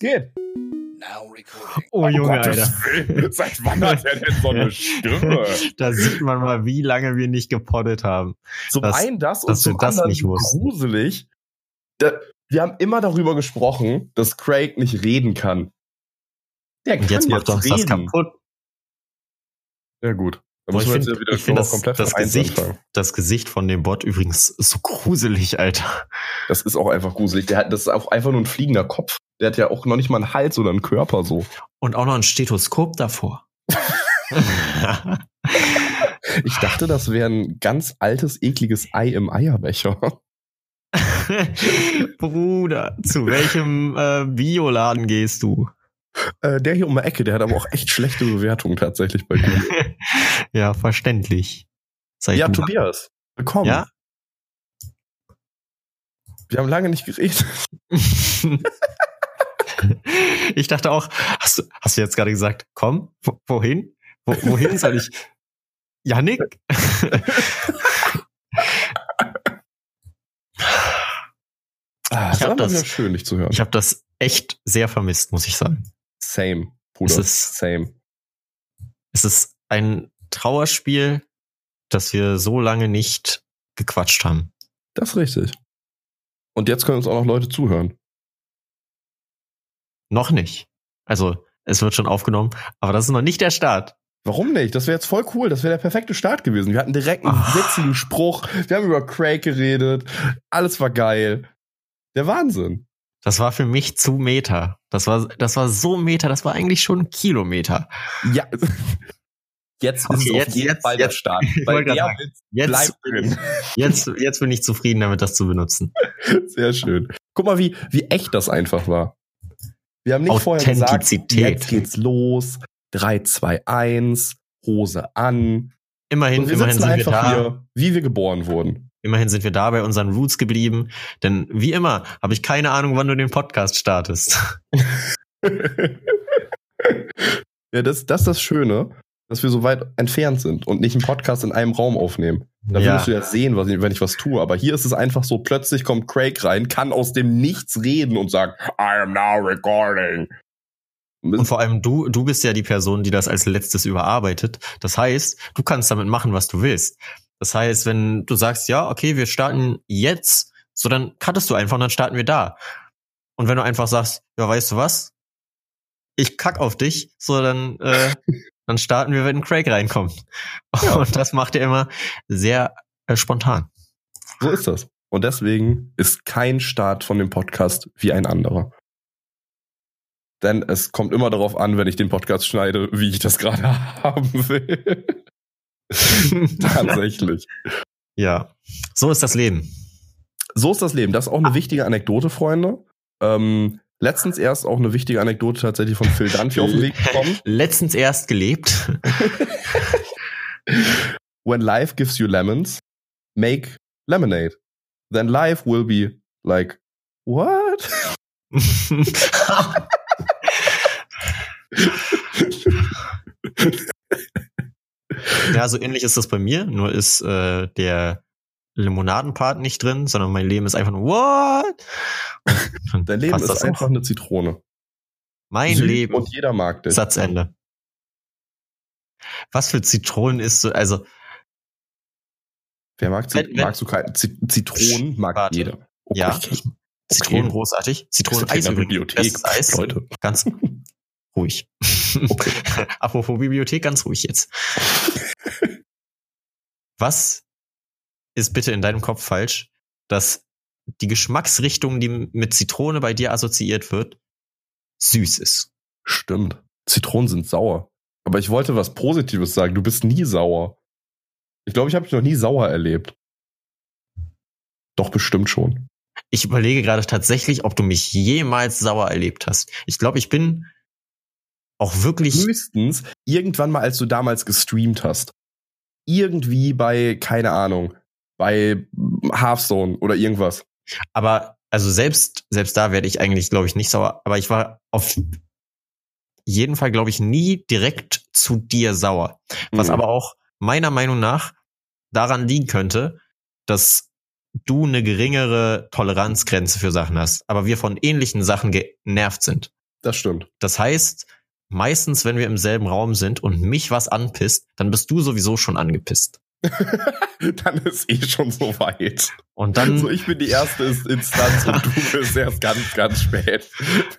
geht? Now recording. Oh, Junge, Gottes Alter. Seit wann hat er denn so eine Stimme? Da sieht man mal, wie lange wir nicht gepoddet haben. Zum Das- einen das und dass zum das anderen nicht wussten. gruselig. Da, wir haben immer darüber gesprochen, dass Craig nicht reden kann. Der kann Und jetzt macht uns das kaputt. Ja gut. Da Boah, ich jetzt finde ja find das, komplett das, Gesicht, anfangen. das Gesicht von dem Bot übrigens so gruselig, Alter. Das ist auch einfach gruselig. Der hat, das ist auch einfach nur ein fliegender Kopf. Der hat ja auch noch nicht mal einen Hals oder einen Körper so. Und auch noch ein Stethoskop davor. Ich dachte, das wäre ein ganz altes, ekliges Ei im Eierbecher. Bruder, zu welchem äh, Bioladen gehst du? Äh, der hier um die Ecke, der hat aber auch echt schlechte Bewertungen tatsächlich bei Google. ja, verständlich. Seit ja, du- Tobias, willkommen. Ja? Wir haben lange nicht geredet. ich dachte auch, hast du, hast du jetzt gerade gesagt, komm, wo, wohin? Wo, wohin soll ich? Janik? Ah, Ich das hab das- wieder schön, dich zu hören. Ich habe das echt sehr vermisst, muss ich sagen. Same, Bruder. Es ist- Same. Es ist ein Trauerspiel, dass wir so lange nicht gequatscht haben. Das ist richtig. Und jetzt können uns auch noch Leute zuhören. Noch nicht. Also, es wird schon aufgenommen, aber das ist noch nicht der Start. Warum nicht? Das wäre jetzt voll cool. Das wäre der perfekte Start gewesen. Wir hatten direkt einen Ah. witzigen Spruch. Wir haben über Craig geredet. Alles war geil. Der Wahnsinn. Das war für mich zu Meter. Das war, das war so Meter, das war eigentlich schon ein Kilometer. Ja. Jetzt ist Okay, jetzt- jetzt- Fall der jetzt- Start. Weil der sagen, Witz Jetzt, bleibt drin. jetzt, jetzt bin ich zufrieden damit, das zu benutzen. Sehr schön. Guck mal, wie, wie echt das einfach war. Wir haben nicht vorher gesagt, Authentizität. jetzt geht's los. 3, 2, 1, Hose an. Immerhin, wir immerhin sind wir einfach da. hier, wie wir geboren wurden. Immerhin sind wir da bei unseren Roots geblieben. Denn wie immer habe ich keine Ahnung, wann du den Podcast startest. ja, das, das ist das Schöne, dass wir so weit entfernt sind und nicht einen Podcast in einem Raum aufnehmen. Da Ja. würdest du ja sehen, was wenn ich was tue. Aber hier ist es einfach so, plötzlich kommt Craig rein, kann aus dem Nichts reden und sagt, I am now recording. Und vor allem du, du bist ja die Person, die das als letztes überarbeitet. Das heißt, du kannst damit machen, was du willst. Das heißt, wenn du sagst, ja, okay, wir starten jetzt, so dann cuttest du einfach und dann starten wir da. Und wenn du einfach sagst, ja, weißt du was? Ich kack auf dich, so dann, äh, dann starten wir, wenn Craig reinkommt. Ja. Und das macht er immer sehr äh, spontan. So ist das. Und deswegen ist kein Start von dem Podcast wie ein anderer. Denn es kommt immer darauf an, wenn ich den Podcast schneide, wie ich das gerade haben will. Tatsächlich. ja, so ist das Leben. So ist das Leben. Das ist auch eine wichtige Anekdote, Freunde. Ähm, letztens erst auch eine wichtige Anekdote tatsächlich von Phil Dunphy auf den Weg gekommen. Letztens erst gelebt. When life gives you lemons, make lemonade. Then life will be like, what? Ja, so ähnlich ist das bei mir, nur ist äh, der Limonadenpart nicht drin, sondern mein Leben ist einfach nur what? Dein Leben ist das einfach auch. eine Zitrone. mein Süß Leben. Und jeder mag dich. Satzende. Was für Zitronen ist so, also Wer mag Zit Wenn- wenn- magst du keine Zit Zitronen? Mag Warte. jeder. Oh Ja. Gott, Zitronen großartig. Zitronen Eis in der. Bibliothek. Eis. Leute. Ganz ruhig. Okay. Apropos Bibliothek, ganz ruhig jetzt. Was ist bitte in deinem Kopf falsch, dass die Geschmacksrichtung, die mit Zitrone bei dir assoziiert wird, süß ist? Stimmt. Zitronen sind sauer. Aber ich wollte was Positives sagen. Du bist nie sauer. Ich glaube, ich habe dich noch nie sauer erlebt. Doch, bestimmt schon. Ich überlege gerade tatsächlich, ob du mich jemals sauer erlebt hast. Ich glaube, ich bin auch wirklich. Höchstens irgendwann mal, als du damals gestreamt hast. Irgendwie bei, keine Ahnung, bei Hearthstone oder irgendwas. Aber also selbst selbst da werde ich eigentlich, glaube ich, nicht sauer. Aber ich war auf jeden Fall, glaube ich, nie direkt zu dir sauer. Was Mhm. aber auch meiner Meinung nach daran liegen könnte, dass du eine geringere Toleranzgrenze für Sachen hast, aber wir von ähnlichen Sachen genervt sind. Das stimmt. Das heißt, meistens, wenn wir im selben Raum sind und mich was anpisst, dann bist du sowieso schon angepisst. dann ist eh schon so weit. Und dann, Also ich bin die erste Instanz und du bist erst ganz, ganz spät,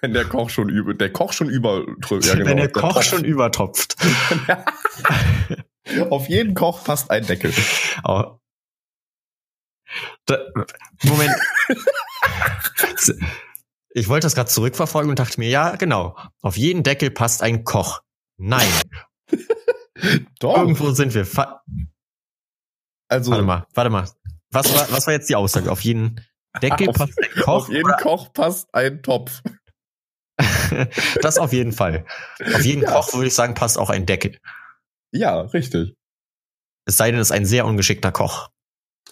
wenn der Koch schon über, der Koch schon über, ja, genau, wenn der Koch Topf. schon übertopft. Auf jeden Koch passt ein Deckel. Oh. Da, Moment. Ich wollte das gerade zurückverfolgen und dachte mir, ja, genau. Auf jeden Deckel passt ein Koch. Nein, Doch. irgendwo sind wir. Also warte mal, warte mal. Was war, was war jetzt die Aussage? Auf jeden Deckel Auf- passt ein Koch? auf jeden Koch passt ein Topf. das auf jeden Fall. Auf jeden Ja. Koch würde ich sagen, passt auch ein Deckel. Ja, richtig. Es sei denn, es ist ein sehr ungeschickter Koch.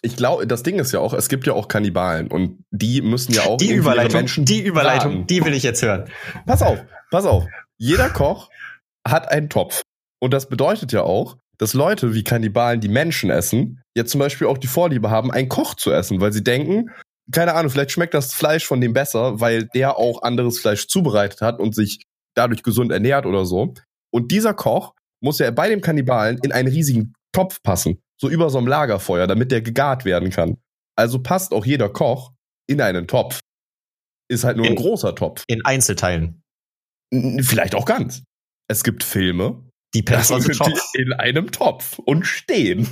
Ich glaube, das Ding ist ja auch, es gibt ja auch Kannibalen und die müssen ja auch Die Überleitung, Menschen die Überleitung, braten. die will ich jetzt hören. Pass auf, pass auf. Jeder Koch hat einen Topf. Und das bedeutet ja auch, dass Leute wie Kannibalen, die Menschen essen, jetzt zum Beispiel auch die Vorliebe haben, einen Koch zu essen, weil sie denken, keine Ahnung, vielleicht schmeckt das Fleisch von dem besser, weil der auch anderes Fleisch zubereitet hat und sich dadurch gesund ernährt oder so. Und dieser Koch muss ja bei dem Kannibalen in einen riesigen Topf passen, so über so einem Lagerfeuer, damit der gegart werden kann. Also passt auch jeder Koch in einen Topf. Ist halt nur ein In- großer Topf. In Einzelteilen. Vielleicht auch ganz. Es gibt Filme, Die die in einem Topf und stehen.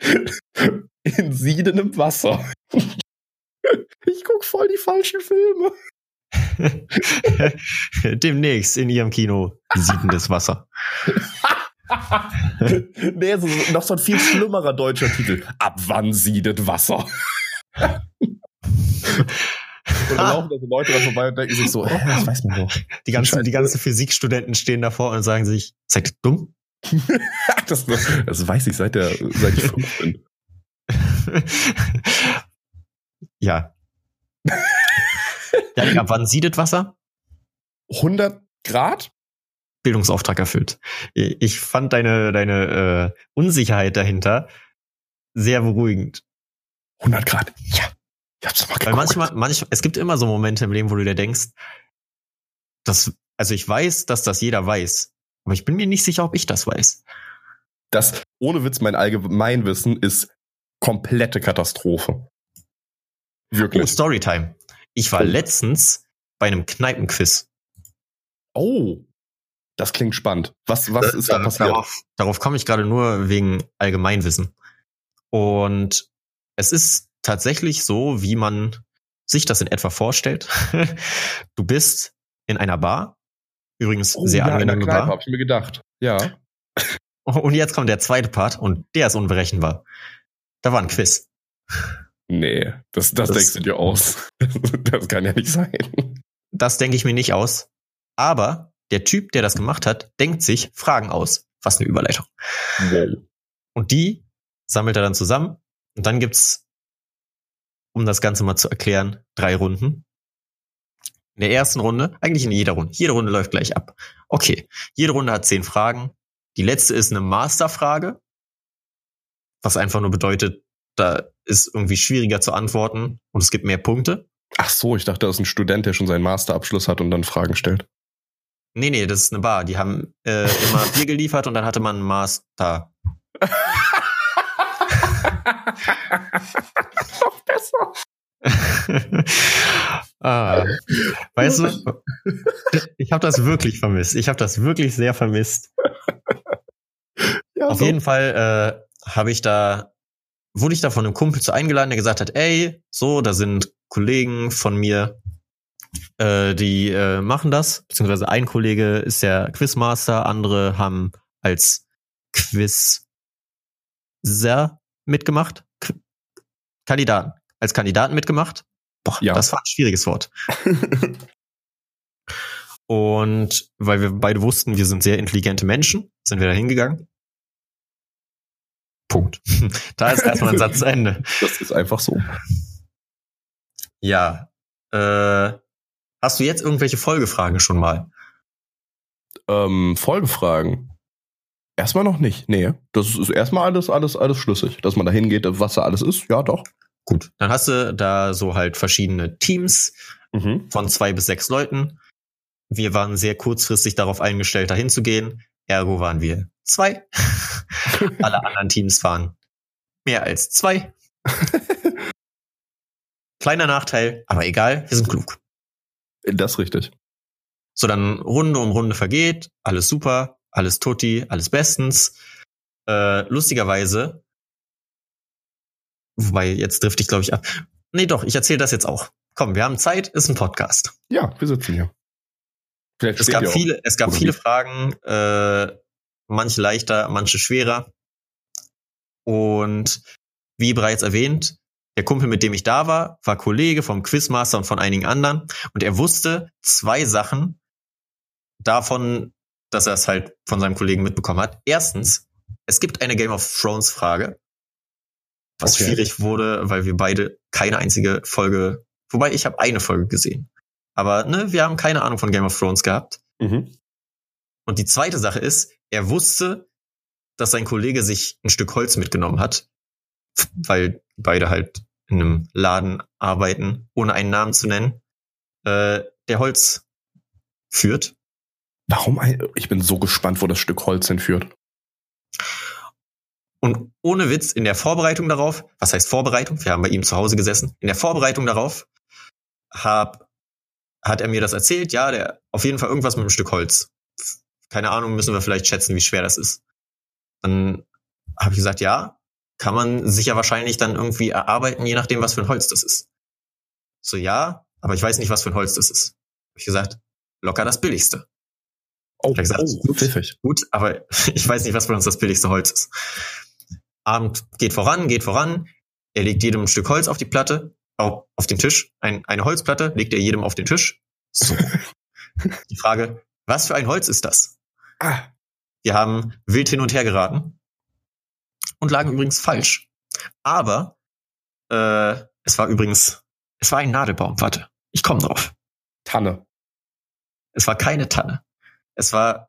in siedendem Wasser. Ich guck voll die falschen Filme. Demnächst in ihrem Kino siedendes Wasser. nee, so, noch so ein viel schlimmerer deutscher Titel. Ab wann siedet Wasser? Und dann laufen da so Leute da vorbei und denken sich so, hä, das weiß man doch. Die ganzen, die ganzen Physikstudenten stehen davor und sagen sich, seid ihr dumm? Das, das weiß ich seit, der, seit ich fünf bin. ja. Janik, ab wann siedet Wasser? 100 Grad? Bildungsauftrag erfüllt. Ich fand deine, deine äh, Unsicherheit dahinter sehr beruhigend. 100 Grad. Ja. Ich hab's doch mal Weil geguckt. manchmal, manchmal, es gibt immer so Momente im Leben, wo du dir denkst, das, also ich weiß, dass das jeder weiß, aber ich bin mir nicht sicher, ob ich das weiß. Das, ohne Witz, mein Allgemeinwissen ist komplette Katastrophe. Oh, Wirklich. Storytime. Ich war Oh. letztens bei einem Kneipenquiz. Oh, das klingt spannend. Was, was ist da Dar- passiert? Darauf, darauf komme ich gerade nur wegen Allgemeinwissen. Und es ist tatsächlich so, wie man sich das in etwa vorstellt. du bist in einer Bar. Übrigens Oh, sehr ja, in der angenehme Kneipe, Bar. hab ich mir gedacht. Ja. Und jetzt kommt der zweite Part und der ist unberechenbar. Da war ein Quiz. Nee, das, das, Das- denkst du dir aus. das kann ja nicht sein. Das denke ich mir nicht aus. Aber der Typ, der das gemacht hat, denkt sich Fragen aus. Was eine Überleitung. Wow. Und die sammelt er dann zusammen. Und dann gibt's, um das Ganze mal zu erklären, drei Runden. In der ersten Runde, eigentlich in jeder Runde. Jede Runde läuft gleich ab. Okay. Jede Runde hat zehn Fragen. Die letzte ist eine Masterfrage. Was einfach nur bedeutet, da ist irgendwie schwieriger zu antworten und es gibt mehr Punkte. Ach so, ich dachte, das ist ein Student, der schon seinen Masterabschluss hat und dann Fragen stellt. Nee, nee, das ist eine Bar. Die haben äh, immer Bier geliefert und dann hatte man einen Master. Ah, weißt du, ich habe das wirklich vermisst. Ich habe das wirklich sehr vermisst. Ja, Auf so. jeden Fall äh, habe ich da, wurde ich da von einem Kumpel zu eingeladen, der gesagt hat, ey, so, da sind Kollegen von mir, äh, die äh, machen das, beziehungsweise ein Kollege ist der Quizmaster, andere haben als Quizzer mitgemacht, Qu Kandidaten, als Kandidaten mitgemacht. Boah, Ja. das war ein schwieriges Wort. Und weil wir beide wussten, wir sind sehr intelligente Menschen, sind wir da hingegangen. Punkt. da ist erstmal ein Satz zu Ende. Das ist einfach so. Ja. Äh, hast du jetzt irgendwelche Folgefragen schon mal? Ähm, Folgefragen. Erstmal noch nicht. Nee. Das ist erstmal alles, alles, alles schlüssig. Dass man da hingeht, was da alles ist. Ja, doch. Gut. Dann hast du da so halt verschiedene Teams Mhm. von zwei bis sechs Leuten. wir waren sehr kurzfristig darauf eingestellt, dahin zu gehen. Ergo waren wir zwei. Alle anderen Teams waren mehr als zwei. Kleiner Nachteil, aber egal, wir sind klug. Das richtig. So, dann Runde um Runde vergeht, alles super, alles tutti, alles bestens. Äh, lustigerweise, wobei jetzt drifte ich glaube ich ab. Nee, doch, ich erzähle das jetzt auch. Komm, wir haben Zeit, ist ein Podcast. Ja, wir sitzen hier. Vielleicht Es gab viele, es gab viele? Fragen, äh, manche leichter, manche schwerer. Und wie bereits erwähnt, der Kumpel, mit dem ich da war, war Kollege vom Quizmaster und von einigen anderen. Und er wusste zwei Sachen davon, dass er es halt von seinem Kollegen mitbekommen hat. Erstens, es gibt eine Game of Thrones Frage, was Okay. schwierig wurde, weil wir beide keine einzige Folge, wobei ich habe eine Folge gesehen. Aber ne, wir haben keine Ahnung von Game of Thrones gehabt. Mhm. Und die zweite Sache ist, er wusste, dass sein Kollege sich ein Stück Holz mitgenommen hat, weil beide halt in einem Laden arbeiten, ohne einen Namen zu nennen, äh, der Holz führt. Warum? Ich bin so gespannt, wo das Stück Holz hinführt. Und ohne Witz, in der Vorbereitung darauf, was heißt Vorbereitung? Wir haben bei ihm zu Hause gesessen. In der Vorbereitung darauf hab, hat er mir das erzählt. Ja, der auf jeden Fall irgendwas mit einem Stück Holz. Keine Ahnung, müssen wir vielleicht schätzen, wie schwer das ist. Dann habe ich gesagt, ja, kann man sich ja wahrscheinlich dann irgendwie erarbeiten, je nachdem, was für ein Holz das ist. So, ja, aber ich weiß nicht, was für ein Holz das ist. Hab ich gesagt, locker das billigste. Oh, gesagt, oh pfiffig. Gut, aber ich weiß nicht, was für uns das billigste Holz ist. Abend geht voran, geht voran. Er legt jedem ein Stück Holz auf die Platte, auf, auf den Tisch. Ein, eine Holzplatte legt er jedem auf den Tisch. So. die Frage, was für ein Holz ist das? Ah, Wir haben wild hin und her geraten und lagen übrigens falsch. Aber äh, es war übrigens, es war ein Nadelbaum. Warte, ich komme drauf. Tanne. Es war keine Tanne. Es war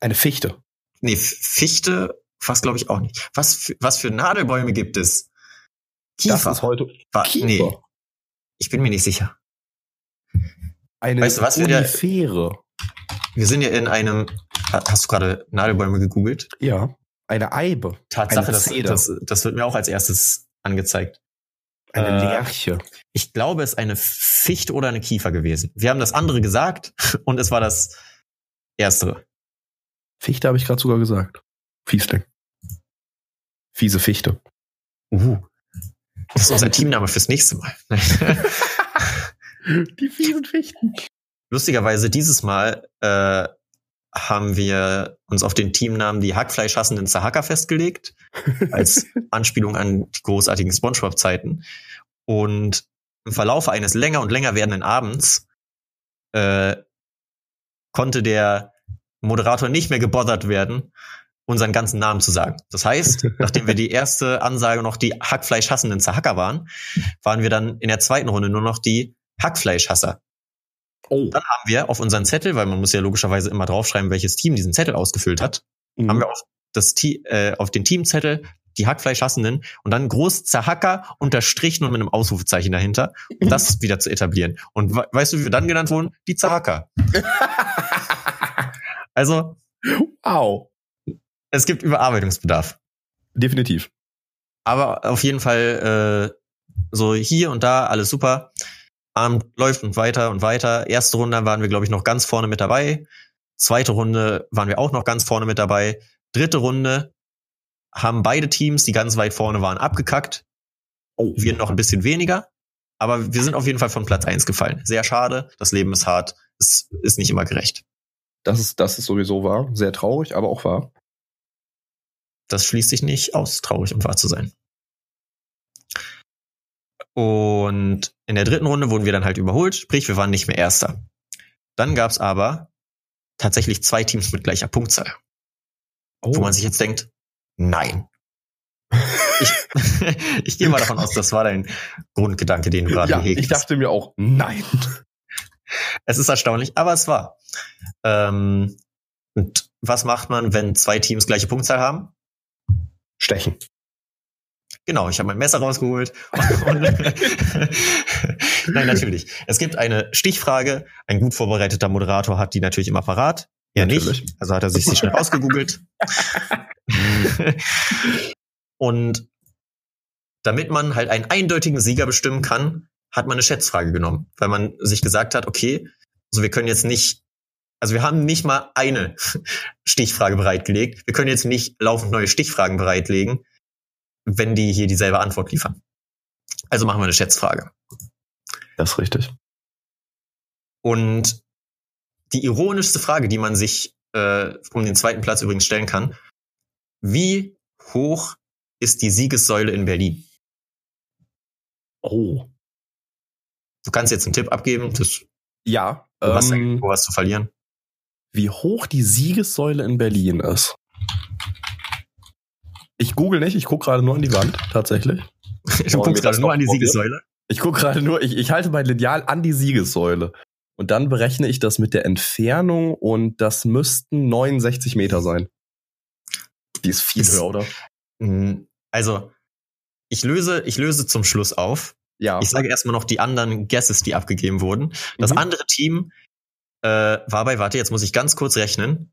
Eine Fichte. Nee, Fichte, fast glaube ich auch nicht. Was für, was für Nadelbäume gibt es? Das Kiefer. ist heute War, Kiefer. Nee, ich bin mir nicht sicher. eine Weißt du was, wir der- Unifere. Wir sind ja in einem. Ha- Hast du gerade Nadelbäume gegoogelt? Ja. Eine Eibe. Tatsache, Eine das, das, das wird mir auch als erstes angezeigt. Eine Äh, Lerche. Ich glaube, es ist eine Fichte oder eine Kiefer gewesen. Wir haben das andere gesagt und es war das erstere. Fichte habe ich gerade sogar gesagt. Fiesling. Fiese Fichte. Uh. Das ist unser Teamname fürs nächste Mal. Die fiesen Fichten. Lustigerweise dieses Mal äh, haben wir uns auf den Teamnamen die Hackfleischhassenden Zahaka festgelegt, als Anspielung an die großartigen Spongebob-Zeiten. Und im Verlaufe eines länger und länger werdenden Abends äh, konnte der Moderator nicht mehr gebothert werden, unseren ganzen Namen zu sagen. Das heißt, nachdem wir die erste Ansage noch die Hackfleischhassenden Zahaka waren, waren wir dann in der zweiten Runde nur noch die Hackfleischhasser. Oh. Dann haben wir auf unseren Zettel, weil man muss ja logischerweise immer draufschreiben, welches Team diesen Zettel ausgefüllt hat, Mhm. haben wir auf, das, äh, auf den Teamzettel die Hackfleischhassenden und dann groß Zahacker unterstrichen und mit einem Ausrufezeichen dahinter, um das wieder zu etablieren. Und we weißt du, wie wir dann genannt wurden? Die Zahacker. Also, Au. Es gibt Überarbeitungsbedarf. Definitiv. Aber auf jeden Fall äh, so hier und da alles super. Abend läuft und weiter und weiter. Erste Runde waren wir, glaube ich, noch ganz vorne mit dabei. Zweite Runde waren wir auch noch ganz vorne mit dabei. Dritte Runde haben beide Teams, die ganz weit vorne waren, abgekackt. Oh. Wir noch ein bisschen weniger. Aber wir sind auf jeden Fall von Platz eins gefallen. Sehr schade. Das Leben ist hart. Es ist nicht immer gerecht. Das ist, das ist sowieso wahr. Sehr traurig, aber auch wahr. Das schließt sich nicht aus, traurig und wahr zu sein. Und in der dritten Runde wurden wir dann halt überholt, sprich, wir waren nicht mehr Erster. Dann gab's aber tatsächlich zwei Teams mit gleicher Punktzahl, Oh. wo man sich jetzt denkt, nein. Ich, ich gehe mal davon aus, das war dein Grundgedanke, den du gerade ja, gehegt ich dachte mir auch, nein. Es ist erstaunlich, aber es war. Ähm, und was macht man, wenn zwei Teams gleiche Punktzahl haben? Stechen. Genau, ich habe mein Messer rausgeholt Nein, natürlich. Es gibt eine Stichfrage. Ein gut vorbereiteter Moderator hat die natürlich immer parat. Ja, Natürlich. nicht. Also hat er sich sie schnell rausgegoogelt. Und damit man halt einen eindeutigen Sieger bestimmen kann, hat man eine Schätzfrage genommen, weil man sich gesagt hat, okay, also wir können jetzt nicht, also wir haben nicht mal eine Stichfrage bereitgelegt. Wir können jetzt nicht laufend neue Stichfragen bereitlegen, wenn die hier dieselbe Antwort liefern. Also machen wir eine Schätzfrage. Das ist richtig. Und die ironischste Frage, die man sich äh, um den zweiten Platz übrigens stellen kann, wie hoch ist die Siegessäule in Berlin? Oh. Du kannst jetzt einen Tipp abgeben, das, Ja. du, hast, Ähm, du hast zu verlieren. Wie hoch die Siegessäule in Berlin ist. Ich google nicht, ich gucke gerade nur an die Wand, tatsächlich. Du guckst gerade nur an die? Siegessäule. Ich gucke gerade nur, ich, ich halte mein Lineal an die Siegessäule. Und dann berechne ich das mit der Entfernung und das müssten 69 Meter sein. Die ist viel Ist- höher, oder? Also, ich löse, ich löse zum Schluss auf. Ja. Ich sage erstmal noch die anderen Guesses, die abgegeben wurden. Das Mhm. andere Team äh, war bei, warte, jetzt muss ich ganz kurz rechnen,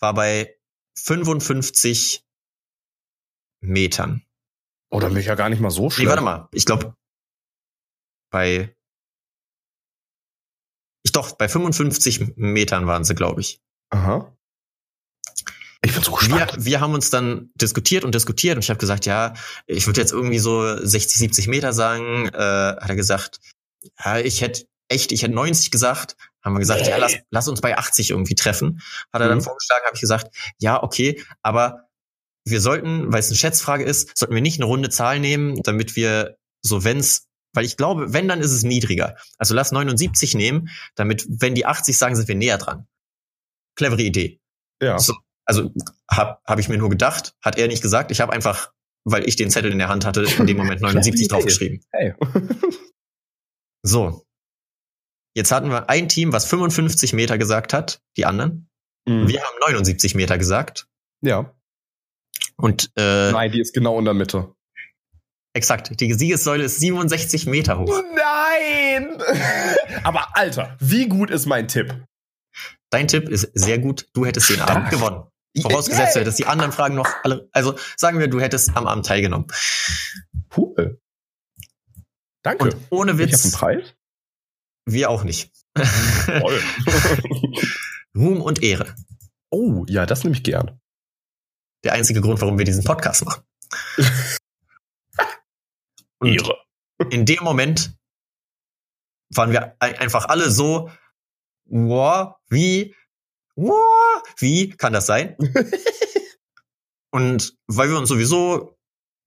war bei 55 Metern. Oder mich ja gar nicht mal so Nee, schlecht. warte mal. Ich glaube, bei. Ich doch, bei 55 Metern waren sie, glaube ich. Aha. Ich bin so Wir, gespannt. wir haben uns dann diskutiert und diskutiert und ich habe gesagt, ja, ich würde jetzt irgendwie so 60, 70 Meter sagen. Äh, hat er gesagt, ja, ich hätte echt, ich hätte 90 gesagt. Haben wir gesagt, ja, lass, lass uns bei 80 irgendwie treffen. Hat er dann Mhm. vorgeschlagen, habe ich gesagt, ja, okay, aber wir sollten, weil es eine Schätzfrage ist, sollten wir nicht eine runde Zahl nehmen, damit wir so, wenn's, weil ich glaube, wenn, dann ist es niedriger. Also lass 79 nehmen, damit, wenn die 80 sagen, sind wir näher dran. Clevere Idee. Ja. So, also habe hab ich mir nur gedacht, hat er nicht gesagt. Ich habe einfach, weil ich den Zettel in der Hand hatte, in dem Moment 79 Idee. draufgeschrieben. Hey. So. Jetzt hatten wir ein Team, was 55 Meter gesagt hat, die anderen. Mhm. Wir haben 79 Meter gesagt. Ja. Und äh, Nein, die ist genau in der Mitte. exakt, die Siegessäule ist 67 Meter hoch. Nein! Aber Alter, wie gut ist mein Tipp? Dein Tipp ist sehr gut. Du hättest den. Abend gewonnen. Vorausgesetzt, du hättest die anderen Fragen noch alle. Also sagen wir, du hättest am Abend teilgenommen. Cool. Danke. Und ohne ich habe einen Witz, Preis. Wir auch nicht. Ruhm und Ehre. oh, ja, das nehme ich gern. Der einzige Grund, warum wir diesen Podcast machen. Und in dem Moment waren wir ein- einfach alle so, wow, wie, wow, wie kann das sein? Und weil wir uns sowieso,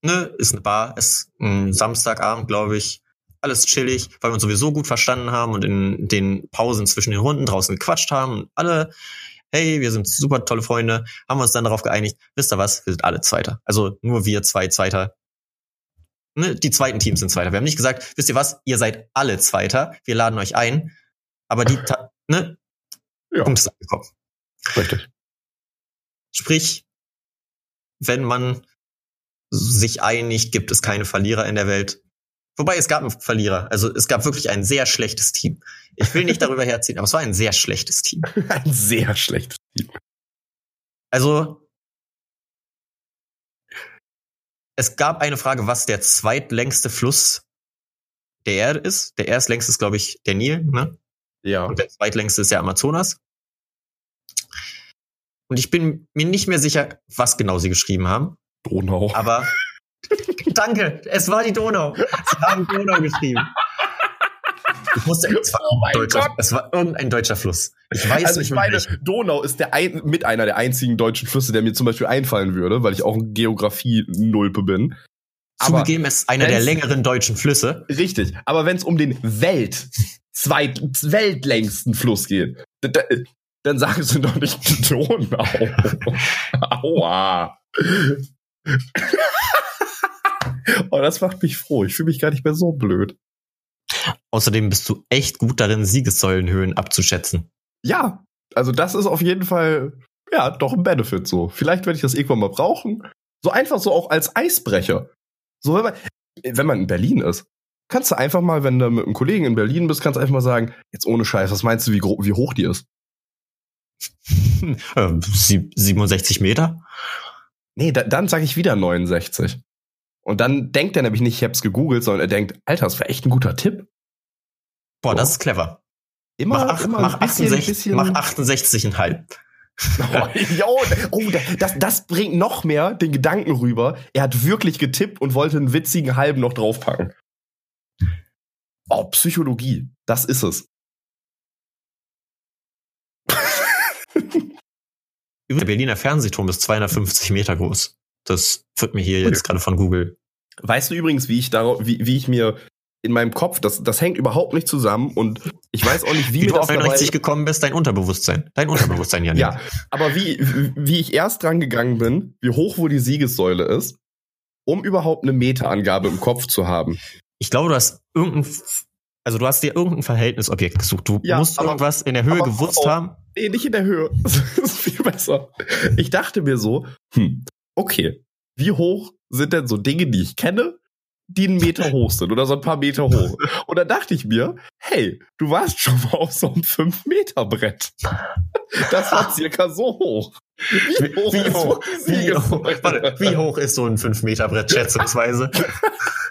ne, ist eine Bar, ist ein Samstagabend, glaube ich, alles chillig, weil wir uns sowieso gut verstanden haben und in den Pausen zwischen den Runden draußen gequatscht haben und alle, hey, wir sind super tolle Freunde, haben wir uns dann darauf geeinigt, wisst ihr was, wir sind alle Zweiter. Also nur wir zwei Zweiter. Ne, die zweiten Teams sind Zweiter. Wir haben nicht gesagt, wisst ihr was, ihr seid alle Zweiter, wir laden euch ein, aber die, ne, Ja. Punkt ist angekommen. Richtig. Sprich, wenn man sich einigt, gibt es keine Verlierer in der Welt. Wobei es gab einen Verlierer. Also es gab wirklich ein sehr schlechtes Team. Ich will nicht darüber herziehen, aber es war ein sehr schlechtes Team. Ein sehr schlechtes Team. Also es gab eine Frage, was der zweitlängste Fluss der Erde ist. Der erstlängste ist, glaube ich, der Nil, ne? Ja. Und der zweitlängste ist der Amazonas. Und ich bin mir nicht mehr sicher, was genau sie geschrieben haben. Donau. Aber danke, es war die Donau. Sie haben Donau geschrieben. Ich musste, es war, Oh deutscher, es war irgendein deutscher Fluss. Ich weiß also nicht ich meine, welchen. Donau ist der ein, mit einer der einzigen deutschen Flüsse, der mir zum Beispiel einfallen würde, weil ich auch ein Geografie-Nulpe bin. Zugegeben, es ist einer der längeren deutschen Flüsse. richtig. Aber wenn es um den Welt, zweit, weltlängsten Fluss geht, da, da, dann sagen sie doch nicht Donau. Aua. Oh, das macht mich froh. Ich fühle mich gar nicht mehr so blöd. Außerdem bist du echt gut darin, Siegessäulenhöhen abzuschätzen. Ja, also das ist auf jeden Fall, ja, doch ein Benefit so. Vielleicht werde ich das irgendwann mal brauchen. So einfach so auch als Eisbrecher. So, wenn man, wenn man in Berlin ist. kannst du einfach mal, wenn du mit einem Kollegen in Berlin bist, kannst du einfach mal sagen, jetzt ohne Scheiß, was meinst du, wie, wie hoch die ist? Äh, sieb- 67 Meter? Nee, da, dann sage ich wieder 69. Und dann denkt er nämlich nicht, ich hab's gegoogelt, sondern er denkt, Alter, das war echt ein guter Tipp. Boah, So. das ist clever. Immer, Mach, acht, immer mach, ein bisschen, 68, bisschen mach 68,5. Oh, oh, das, das bringt noch mehr den Gedanken rüber. Er hat wirklich getippt und wollte einen witzigen halben noch draufpacken. Oh, Psychologie. Das ist es. Der Berliner Fernsehturm ist 250 Meter groß. Das wird mir hier jetzt gerade von Google. Weißt du übrigens, wie ich darauf, wie, wie ich mir in meinem Kopf, das, das hängt überhaupt nicht zusammen und ich weiß auch nicht, wie, Wie du auf dabei, 69 gekommen bist, dein Unterbewusstsein. Dein Unterbewusstsein, Janik. Ja, aber wie, wie ich erst dran gegangen bin, wie hoch wohl die Siegessäule ist, um überhaupt eine Meterangabe im Kopf zu haben. Ich glaube, du hast irgendein, also du hast dir irgendein Verhältnisobjekt gesucht. Du Ja, musst aber- irgendwas in der Höhe gewusst oh. haben. Nee, nicht in der Höhe. Das ist viel besser. Ich dachte mir so, hm, okay, wie hoch sind denn so Dinge, die ich kenne, die einen Meter hoch sind oder so ein paar Meter hoch? Und da dachte ich mir, hey, du warst schon mal auf so einem 5-Meter-Brett. Das war circa so hoch. Wie hoch, Wie ist hoch? die Wie hoch, warte, wie hoch ist so ein 5-Meter-Brett schätzungsweise?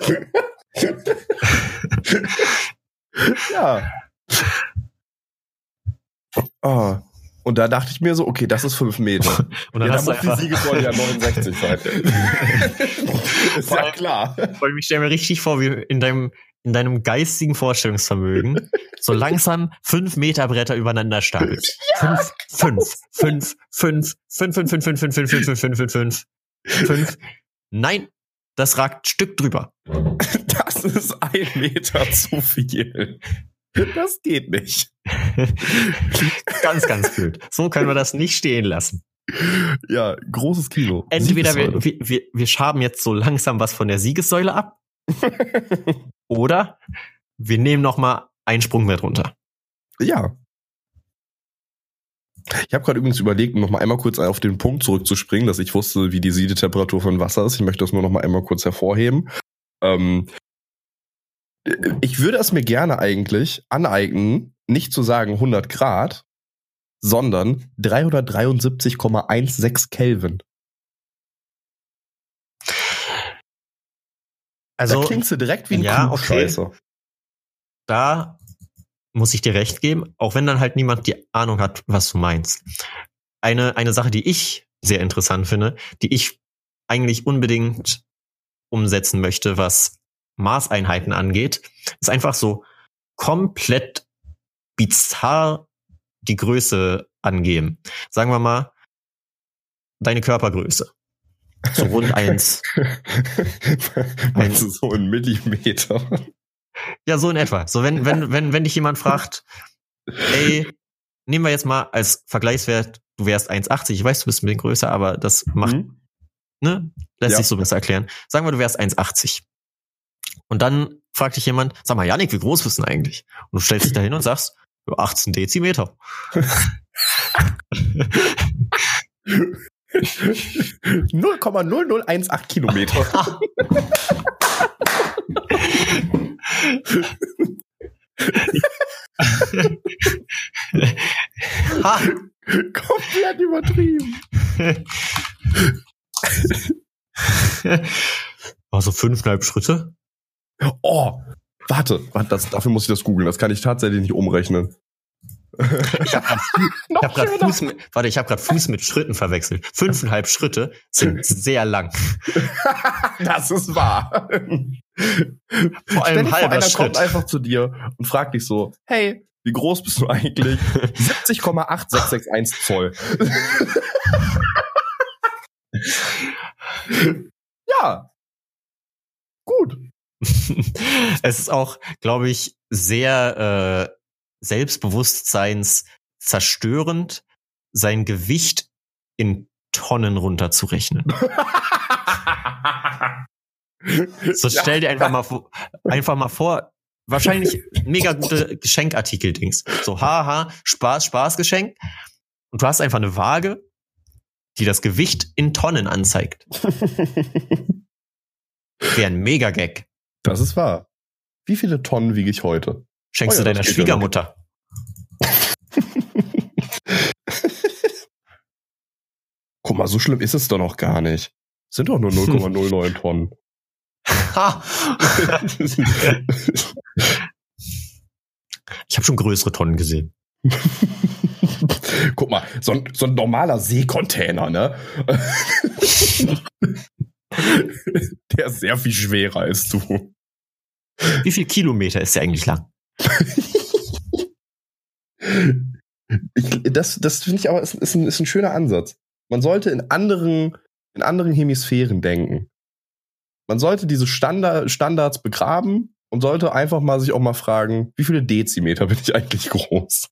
Ja. Ah. Und da dachte ich mir so, okay, das ist 5 Meter. Und dann ja, hast dann du muss die Siegessäule ja 69 sein. ist ja klar. Vor allem, ich stelle mir richtig vor, wie in deinem, in deinem geistigen Vorstellungsvermögen so langsam 5 Meter Bretter übereinander stapelt. Fünf, fünf, fünf, fünf, fünf, fünf, fünf, fünf, fünf, fünf, fünf, fünf, fünf, fünf, fünf, fünf. Nein, das ragt Stück drüber. Das ist ein Meter zu viel. Das geht nicht. Ganz, ganz blöd. So können wir das nicht stehen lassen. Ja, großes Kino. Entweder wir, wir, wir, schaben jetzt so langsam was von der Siegessäule ab, oder wir nehmen noch mal einen Sprungbrett runter. Ja. Ich habe gerade übrigens überlegt, noch mal einmal kurz auf den Punkt zurückzuspringen, dass ich wusste, wie die Siedetemperatur von Wasser ist. Ich möchte das nur noch mal einmal kurz hervorheben. Ähm, ich würde es mir gerne eigentlich aneignen, nicht zu sagen 100 Grad, sondern 373,16 Kelvin. Also da klingst du direkt wie ein ja, okay. Da muss ich dir recht geben, auch wenn dann halt niemand die Ahnung hat, was du meinst. Eine, eine Sache, die ich sehr interessant finde, die ich eigentlich unbedingt umsetzen möchte, was Maßeinheiten angeht, ist einfach so komplett bizarr die Größe angeben. Sagen wir mal, deine Körpergröße. So rund eins. Meinst du so ein Millimeter? Ja, so in etwa. So, wenn, wenn, wenn, wenn dich jemand fragt, ey, nehmen wir jetzt mal als Vergleichswert, du wärst 1,80, ich weiß, du bist ein bisschen größer, aber das macht, Mhm. ne, lässt Ja. sich so besser erklären. Sagen wir, du wärst 1,80. Und dann fragt dich jemand, sag mal, Janik, wie groß bist du denn eigentlich? Und du stellst dich da hin und sagst, 18 Dezimeter. Null Komma null null eins acht Kilometer. ha. Komplett übertrieben. Also fünfeinhalb Schritte. Oh, warte, warte das, dafür muss ich das googeln. Das kann ich tatsächlich nicht umrechnen. Ich habe gerade ich hab grad Fuß mit, warte, ich habe gerade Fuß mit Schritten verwechselt. Fünfeinhalb Schritte sind sehr lang. das ist wahr. Vor Stell allem vor, halber einer Schritt. kommt einfach zu dir und fragt dich so, hey, wie groß bist du eigentlich? 70,8661 Zoll. ja. Gut. es ist auch, glaube ich, sehr äh, selbstbewusstseins zerstörend, sein Gewicht in Tonnen runterzurechnen. So stell dir einfach mal vor, einfach mal vor, wahrscheinlich mega gute Geschenkartikel-Dings. So, haha, Spaß, Spaßgeschenk. Und du hast einfach eine Waage, die das Gewicht in Tonnen anzeigt. Wäre ein Mega-Gag. Das ist wahr. Wie viele Tonnen wiege ich heute? Schenkst Oh ja, du deiner Schwiegermutter? Guck mal, so schlimm ist es doch noch gar nicht. Sind doch nur 0,09 Tonnen. Ha! ich habe schon größere Tonnen gesehen. Guck mal, so ein, so ein normaler Seekontainer, ne? Der ist sehr viel schwerer als du. Wie viel Kilometer ist der eigentlich lang? Ich, das das finde ich aber ist, ist, ein, ist ein schöner Ansatz. Man sollte in anderen, in anderen Hemisphären denken. Man sollte diese Standard, Standards begraben und sollte einfach mal sich auch mal fragen, wie viele Dezimeter bin ich eigentlich groß?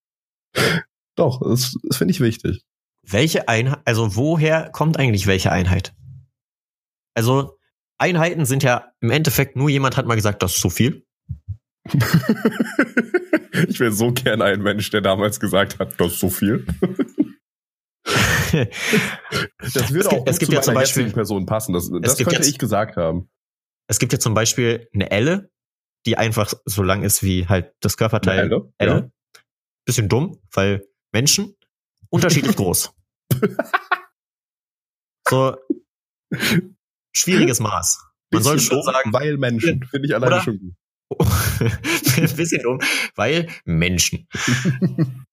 Doch, das, das finde ich wichtig. Welche Einheit, also woher kommt eigentlich welche Einheit? Also Einheiten sind ja im Endeffekt nur jemand hat mal gesagt, das ist zu viel. ich wäre so gern ein Mensch, der damals gesagt hat, das ist so viel. Das würde Es auch es gibt zu ja zum Beispiel- Person passen. Das, das könnte jetzt- ich gesagt haben. Es gibt ja zum Beispiel eine Elle, die einfach so lang ist wie halt das Körperteil Eine Elle, Elle. ja. Bisschen dumm, weil Menschen unterschiedlich groß. So schwieriges Maß. Man sollte schon sagen, weil Menschen. Finde ich alleine Oder? schon gut. ein bisschen dumm, weil Menschen.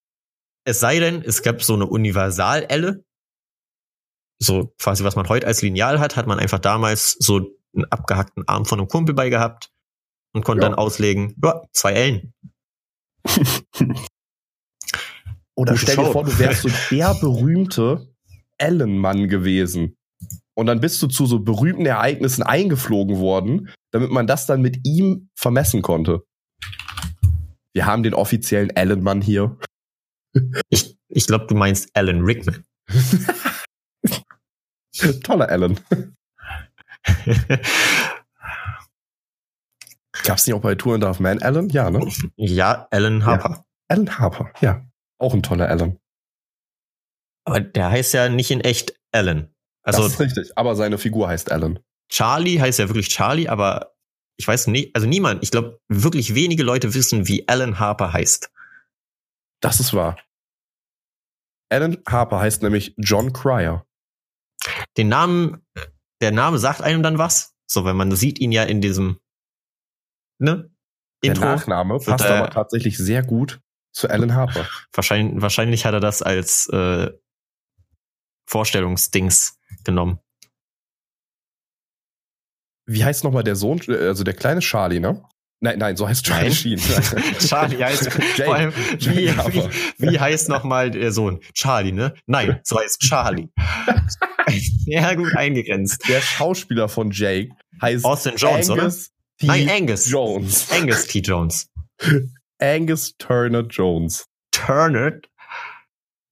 Es sei denn, es gab so eine Universal-Elle. So quasi, was man heute als Lineal hat, hat man einfach damals so einen abgehackten Arm von einem Kumpel bei gehabt und konnte Ja. dann auslegen, ja, zwei Ellen. Oder Gute stell dir vor, du wärst so der berühmte Ellenmann gewesen. Und dann bist du zu so berühmten Ereignissen eingeflogen worden, damit man das dann mit ihm vermessen konnte. Wir haben den offiziellen Ellenmann hier. Ich, ich glaube, du meinst Alan Rickman. Toller Ellen. Gab's nicht auch bei Tour and Half Man Ellen? Ja, ne? ja, Alan Harper. Alan Harper, ja. Auch ein toller Ellen. Aber der heißt ja nicht in echt Alan. Also das ist richtig. Aber seine Figur heißt Ellen. Charlie heißt ja wirklich Charlie, aber ich weiß nicht, also niemand, ich glaube, wirklich wenige Leute wissen, wie Alan Harper heißt. Das ist wahr. Alan Harper heißt nämlich John Cryer. Den Namen, der Name sagt einem dann was. So, wenn man sieht ihn ja in diesem, ne? Der Intro. Nachname passt aber tatsächlich sehr gut zu Alan Harper. Wahrscheinlich, wahrscheinlich hat er das als äh, Vorstellungsdings genommen. Wie heißt nochmal der Sohn, also der kleine Charlie, ne? Nein, nein, so heißt Charlie Nein. Sheen. Charlie heißt, Jake. vor allem, wie, wie, wie heißt nochmal der Sohn? Charlie, ne? Nein, so heißt Charlie. ja, gut eingegrenzt. Der Schauspieler von Jake heißt Austin Jones, oder? Angus T. Nein, Angus. Jones. Angus T. Jones. Angus Turner Jones. Turner.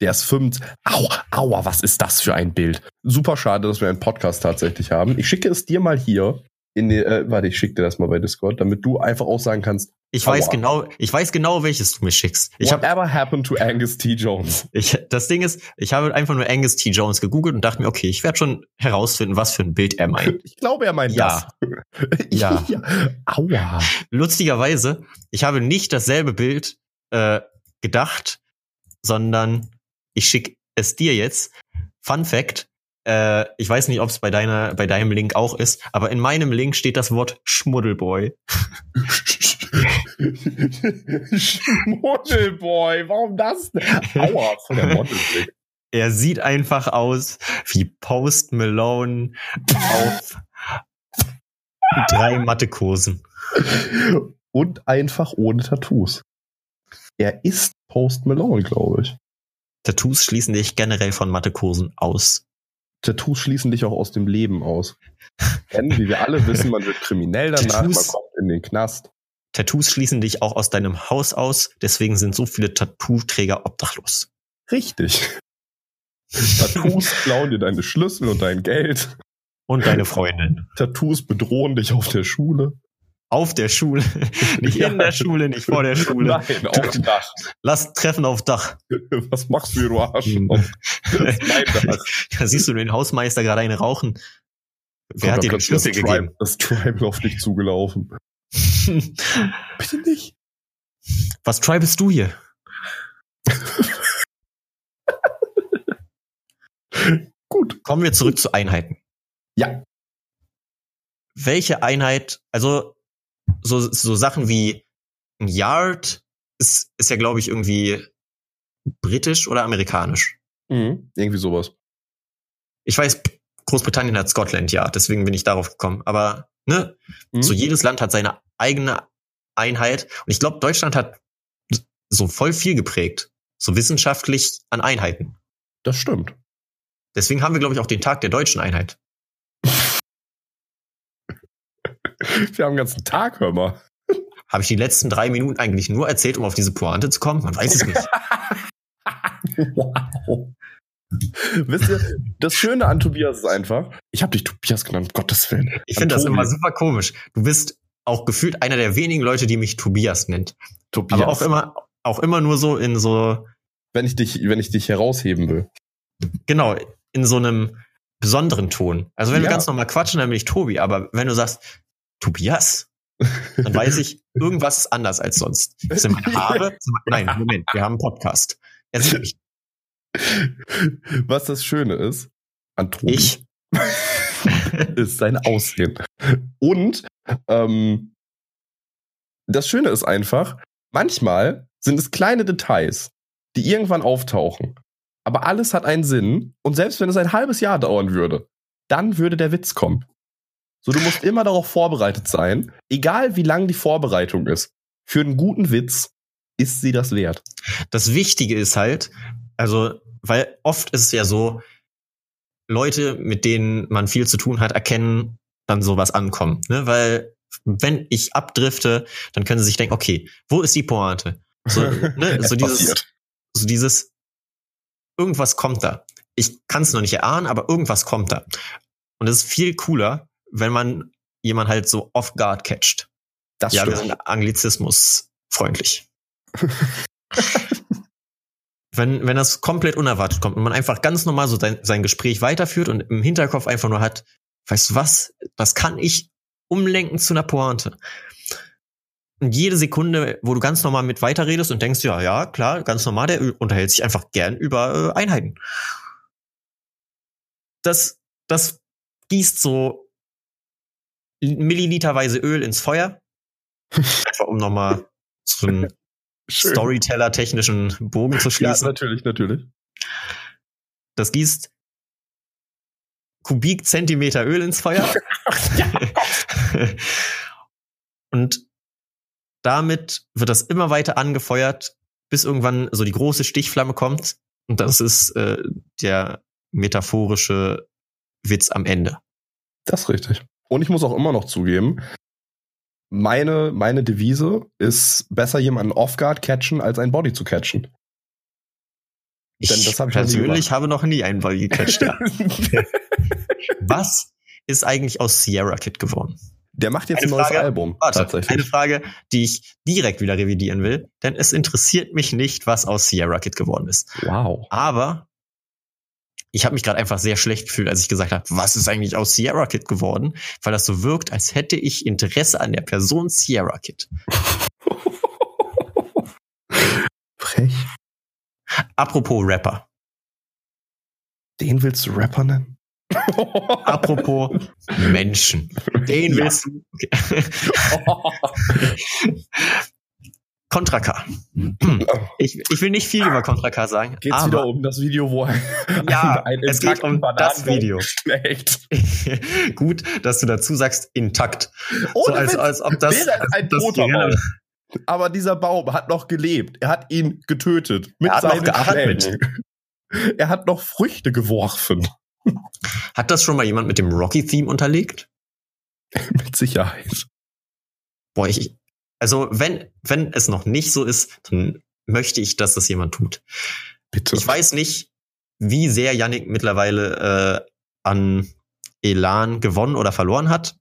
Der ist fünf. Aua, aua, was ist das für ein Bild? Super schade, dass wir einen Podcast tatsächlich haben. Ich schicke es dir mal hier in die, äh, warte, ich schicke dir das mal bei Discord, damit du einfach auch sagen kannst, Ich weiß Aua. genau, ich weiß genau, welches du mir schickst. Ich habe whatever happened to Angus T. Jones? ich, das Ding ist, ich habe einfach nur Angus T. Jones gegoogelt und dachte mir, okay, ich werde schon herausfinden, was für ein Bild er meint. Ich glaube, er meint Ja. das. Ja. Aua. Lustigerweise, ich habe nicht dasselbe Bild äh, gedacht, sondern ich schicke es dir jetzt. Fun Fact. Äh, ich weiß nicht, ob es bei deiner, bei deinem Link auch ist, aber in meinem Link steht das Wort Schmuddelboy. Schmuddelboy, warum das denn? Aua, voll der Modelblick. Er sieht einfach aus wie Post Malone auf drei Mattekursen. Und einfach ohne Tattoos. Er ist Post Malone, glaube ich. Tattoos schließen dich generell von Mattekursen aus. Tattoos schließen dich auch aus dem Leben aus. Denn, wie wir alle wissen, man wird kriminell danach, man Tattoos- kommt in den Knast. Tattoos schließen dich auch aus deinem Haus aus, deswegen sind so viele Tattoo-Träger obdachlos. Richtig. Tattoos klauen dir deine Schlüssel und dein Geld. Und deine Freundin. Tattoos bedrohen dich auf der Schule. Auf der Schule. Nicht in der Schule, nicht vor der Schule. Nein, auf dem Dach. Lass treffen auf Dach. Was machst du du Arsch? Dach. Da siehst du den Hausmeister gerade eine rauchen. Wer Kommt hat dir den Schlüssel das Tribe- gegeben? Das Tribal auf dich zugelaufen. Bitte nicht. Was tribest du hier? Gut. Kommen wir zurück zu Einheiten. Ja. Welche Einheit, also so, so Sachen wie ein Yard ist, ist ja, glaube ich, irgendwie britisch oder amerikanisch. Mhm. Irgendwie sowas. Ich weiß, Großbritannien hat Scotland Yard, deswegen bin ich darauf gekommen. Aber ne, Mhm. so jedes Land hat seine eigene Einheit. Und ich glaube, Deutschland hat so voll viel geprägt. So wissenschaftlich an Einheiten. Das stimmt. Deswegen haben wir, glaube ich, auch den Tag der deutschen Einheit. Wir haben den ganzen Tag, hör mal. Habe ich die letzten drei Minuten eigentlich nur erzählt, um auf diese Pointe zu kommen? Man weiß es nicht. Wow. Wisst ihr, das Schöne an Tobias ist einfach, ich habe dich Tobias genannt, um Gottes Willen. Ich finde das immer super komisch. Du bist auch gefühlt einer der wenigen Leute, die mich Tobias nennt. Tobias. Aber auch immer, auch immer nur so in so, wenn ich dich, wenn ich dich herausheben will. genau, in so einem besonderen Ton. Also wenn wir Ja. ganz normal quatschen, dann bin ich Tobi. Aber wenn du sagst, Tobias, dann weiß ich, irgendwas ist anders als sonst. Sind meine Haare? Nein, Moment, wir haben einen Podcast. Mich. Was das Schöne ist an Tobi, Ich. ist sein Aussehen. Und ähm, das Schöne ist einfach, manchmal sind es kleine Details, die irgendwann auftauchen. Aber alles hat einen Sinn. Und selbst wenn es ein halbes Jahr dauern würde, dann würde der Witz kommen. So, du musst immer darauf vorbereitet sein, egal wie lang die Vorbereitung ist. Für einen guten Witz ist sie das wert. Das Wichtige ist halt, also, weil oft ist es ja so, Leute, mit denen man viel zu tun hat, erkennen dann sowas ankommen. Ne? Weil wenn ich abdrifte, dann können sie sich denken, okay, wo ist die Pointe? So, ne? So dieses, so dieses, irgendwas kommt da. Ich kann es noch nicht erahnen, aber irgendwas kommt da. Und es ist viel cooler, wenn man jemand halt so off guard catcht. Das ja, wir stimmt. sind Anglizismus freundlich. wenn, wenn das komplett unerwartet kommt und man einfach ganz normal so sein, sein Gespräch weiterführt und im Hinterkopf einfach nur hat, weißt du was, das kann ich umlenken zu einer Pointe. Und jede Sekunde, wo du ganz normal mit weiterredest und denkst, ja, ja, klar, ganz normal, der unterhält sich einfach gern über äh, Einheiten. Das, das gießt so milliliterweise Öl ins Feuer. Einfach um nochmal so einen. Storyteller-technischen Bogen zu Ja, schließen. natürlich, natürlich. Das gießt Kubikzentimeter Öl ins Feuer. Und damit wird das immer weiter angefeuert, bis irgendwann so die große Stichflamme kommt. Und das ist äh, der metaphorische Witz am Ende. Das ist richtig. Und ich muss auch immer noch zugeben, meine, meine Devise ist besser jemanden off-guard catchen, als ein Body zu catchen. Ich Denn das hab ich persönlich habe noch nie einen Ball gecatcht. Ja. Was ist eigentlich aus Sierra Kid geworden? Der macht jetzt Eine ein neues Frage? Album. Warte, tatsächlich. eine Frage, die ich direkt wieder revidieren will, denn es interessiert mich nicht, was aus Sierra Kid geworden ist. Wow. Aber ich habe mich gerade einfach sehr schlecht gefühlt, als ich gesagt habe, was ist eigentlich aus Sierra Kid geworden? Weil das so wirkt, als hätte ich Interesse an der Person Sierra Kid. Frech. Apropos Rapper. Den willst du Rapper nennen? Apropos Menschen. Den Ja. willst du. Okay. Contra K. Ich, ich will nicht viel über Contra K sagen. Geht's aber wieder um das Video, wo er Ja, einen es geht um das Bananenbaum Video. schlägt. gut, dass du dazu sagst, intakt. so Ohne als, Witz. als ob das, Wäre ein als das toter Baum. Aber dieser Baum hat noch gelebt. Er hat ihn getötet. Mit Er hat noch seinen geatmet. Schlägen. Er hat noch Früchte geworfen. Hat das schon mal jemand mit dem Rocky-Theme unterlegt? Mit Sicherheit. Boah, ich, also wenn, wenn es noch nicht so ist, dann möchte ich, dass das jemand tut. Bitte. Ich weiß nicht, wie sehr Yannick mittlerweile äh, an Elan gewonnen oder verloren hat.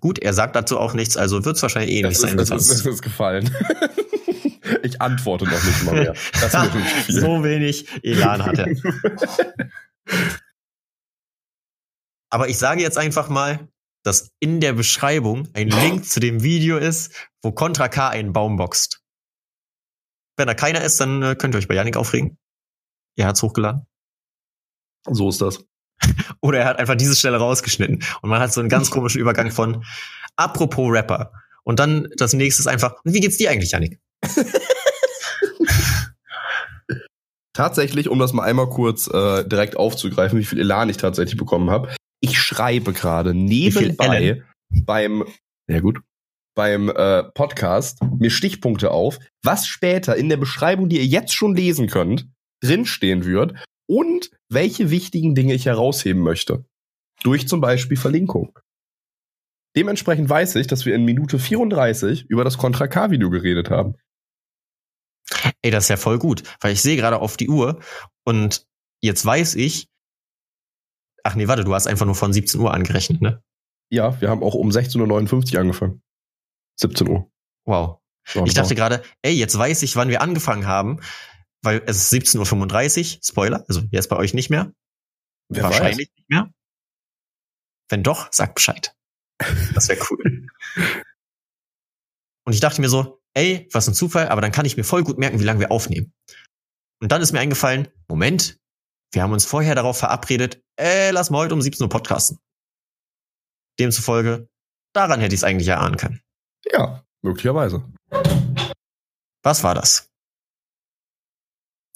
Gut, er sagt dazu auch nichts, also wird es wahrscheinlich eh das nicht sein. das, ist, das ist gefallen. ich antworte noch nicht mal mehr. So wenig Elan hat er. Aber ich sage jetzt einfach mal, dass in der Beschreibung ein Link zu dem Video ist, wo Contra K einen Baum boxt. Wenn da keiner ist, dann äh, könnt ihr euch bei Yannick aufregen. Er hat's hochgeladen. So ist das. Oder er hat einfach diese Stelle rausgeschnitten. Und man hat so einen ganz komischen Übergang von apropos Rapper. Und dann das nächste ist einfach, und wie geht's dir eigentlich, Yannick? Tatsächlich, um das mal einmal kurz äh, direkt aufzugreifen, wie viel Elan ich tatsächlich bekommen habe. Ich schreibe gerade nebenbei beim, ja gut, beim äh, Podcast mir Stichpunkte auf, was später in der Beschreibung, die ihr jetzt schon lesen könnt, drinstehen wird und welche wichtigen Dinge ich herausheben möchte. Durch zum Beispiel Verlinkung. Dementsprechend weiß ich, dass wir in Minute 34 über das Contra K-Video geredet haben. Ey, das ist ja voll gut, weil ich sehe gerade auf die Uhr und jetzt weiß ich, ach nee, warte, du hast einfach nur von 17 Uhr angerechnet, ne? Ja, wir haben auch um 16.59 Uhr angefangen. 17 Uhr. Wow. Ja, Ich dachte gerade, ey, jetzt weiß ich, wann wir angefangen haben, weil es ist 17.35 Uhr, Spoiler, also jetzt bei euch nicht mehr. Wer Wahrscheinlich nicht mehr. Wenn doch, sagt Bescheid. Das wäre cool. Und ich dachte mir so, ey, was ein Zufall, aber dann kann ich mir voll gut merken, wie lange wir aufnehmen. Und dann ist mir eingefallen, Moment, wir haben uns vorher darauf verabredet, äh, lass mal heute um 17 Uhr podcasten. Demzufolge, daran hätte ich es eigentlich erahnen können. Ja, möglicherweise. Was war das?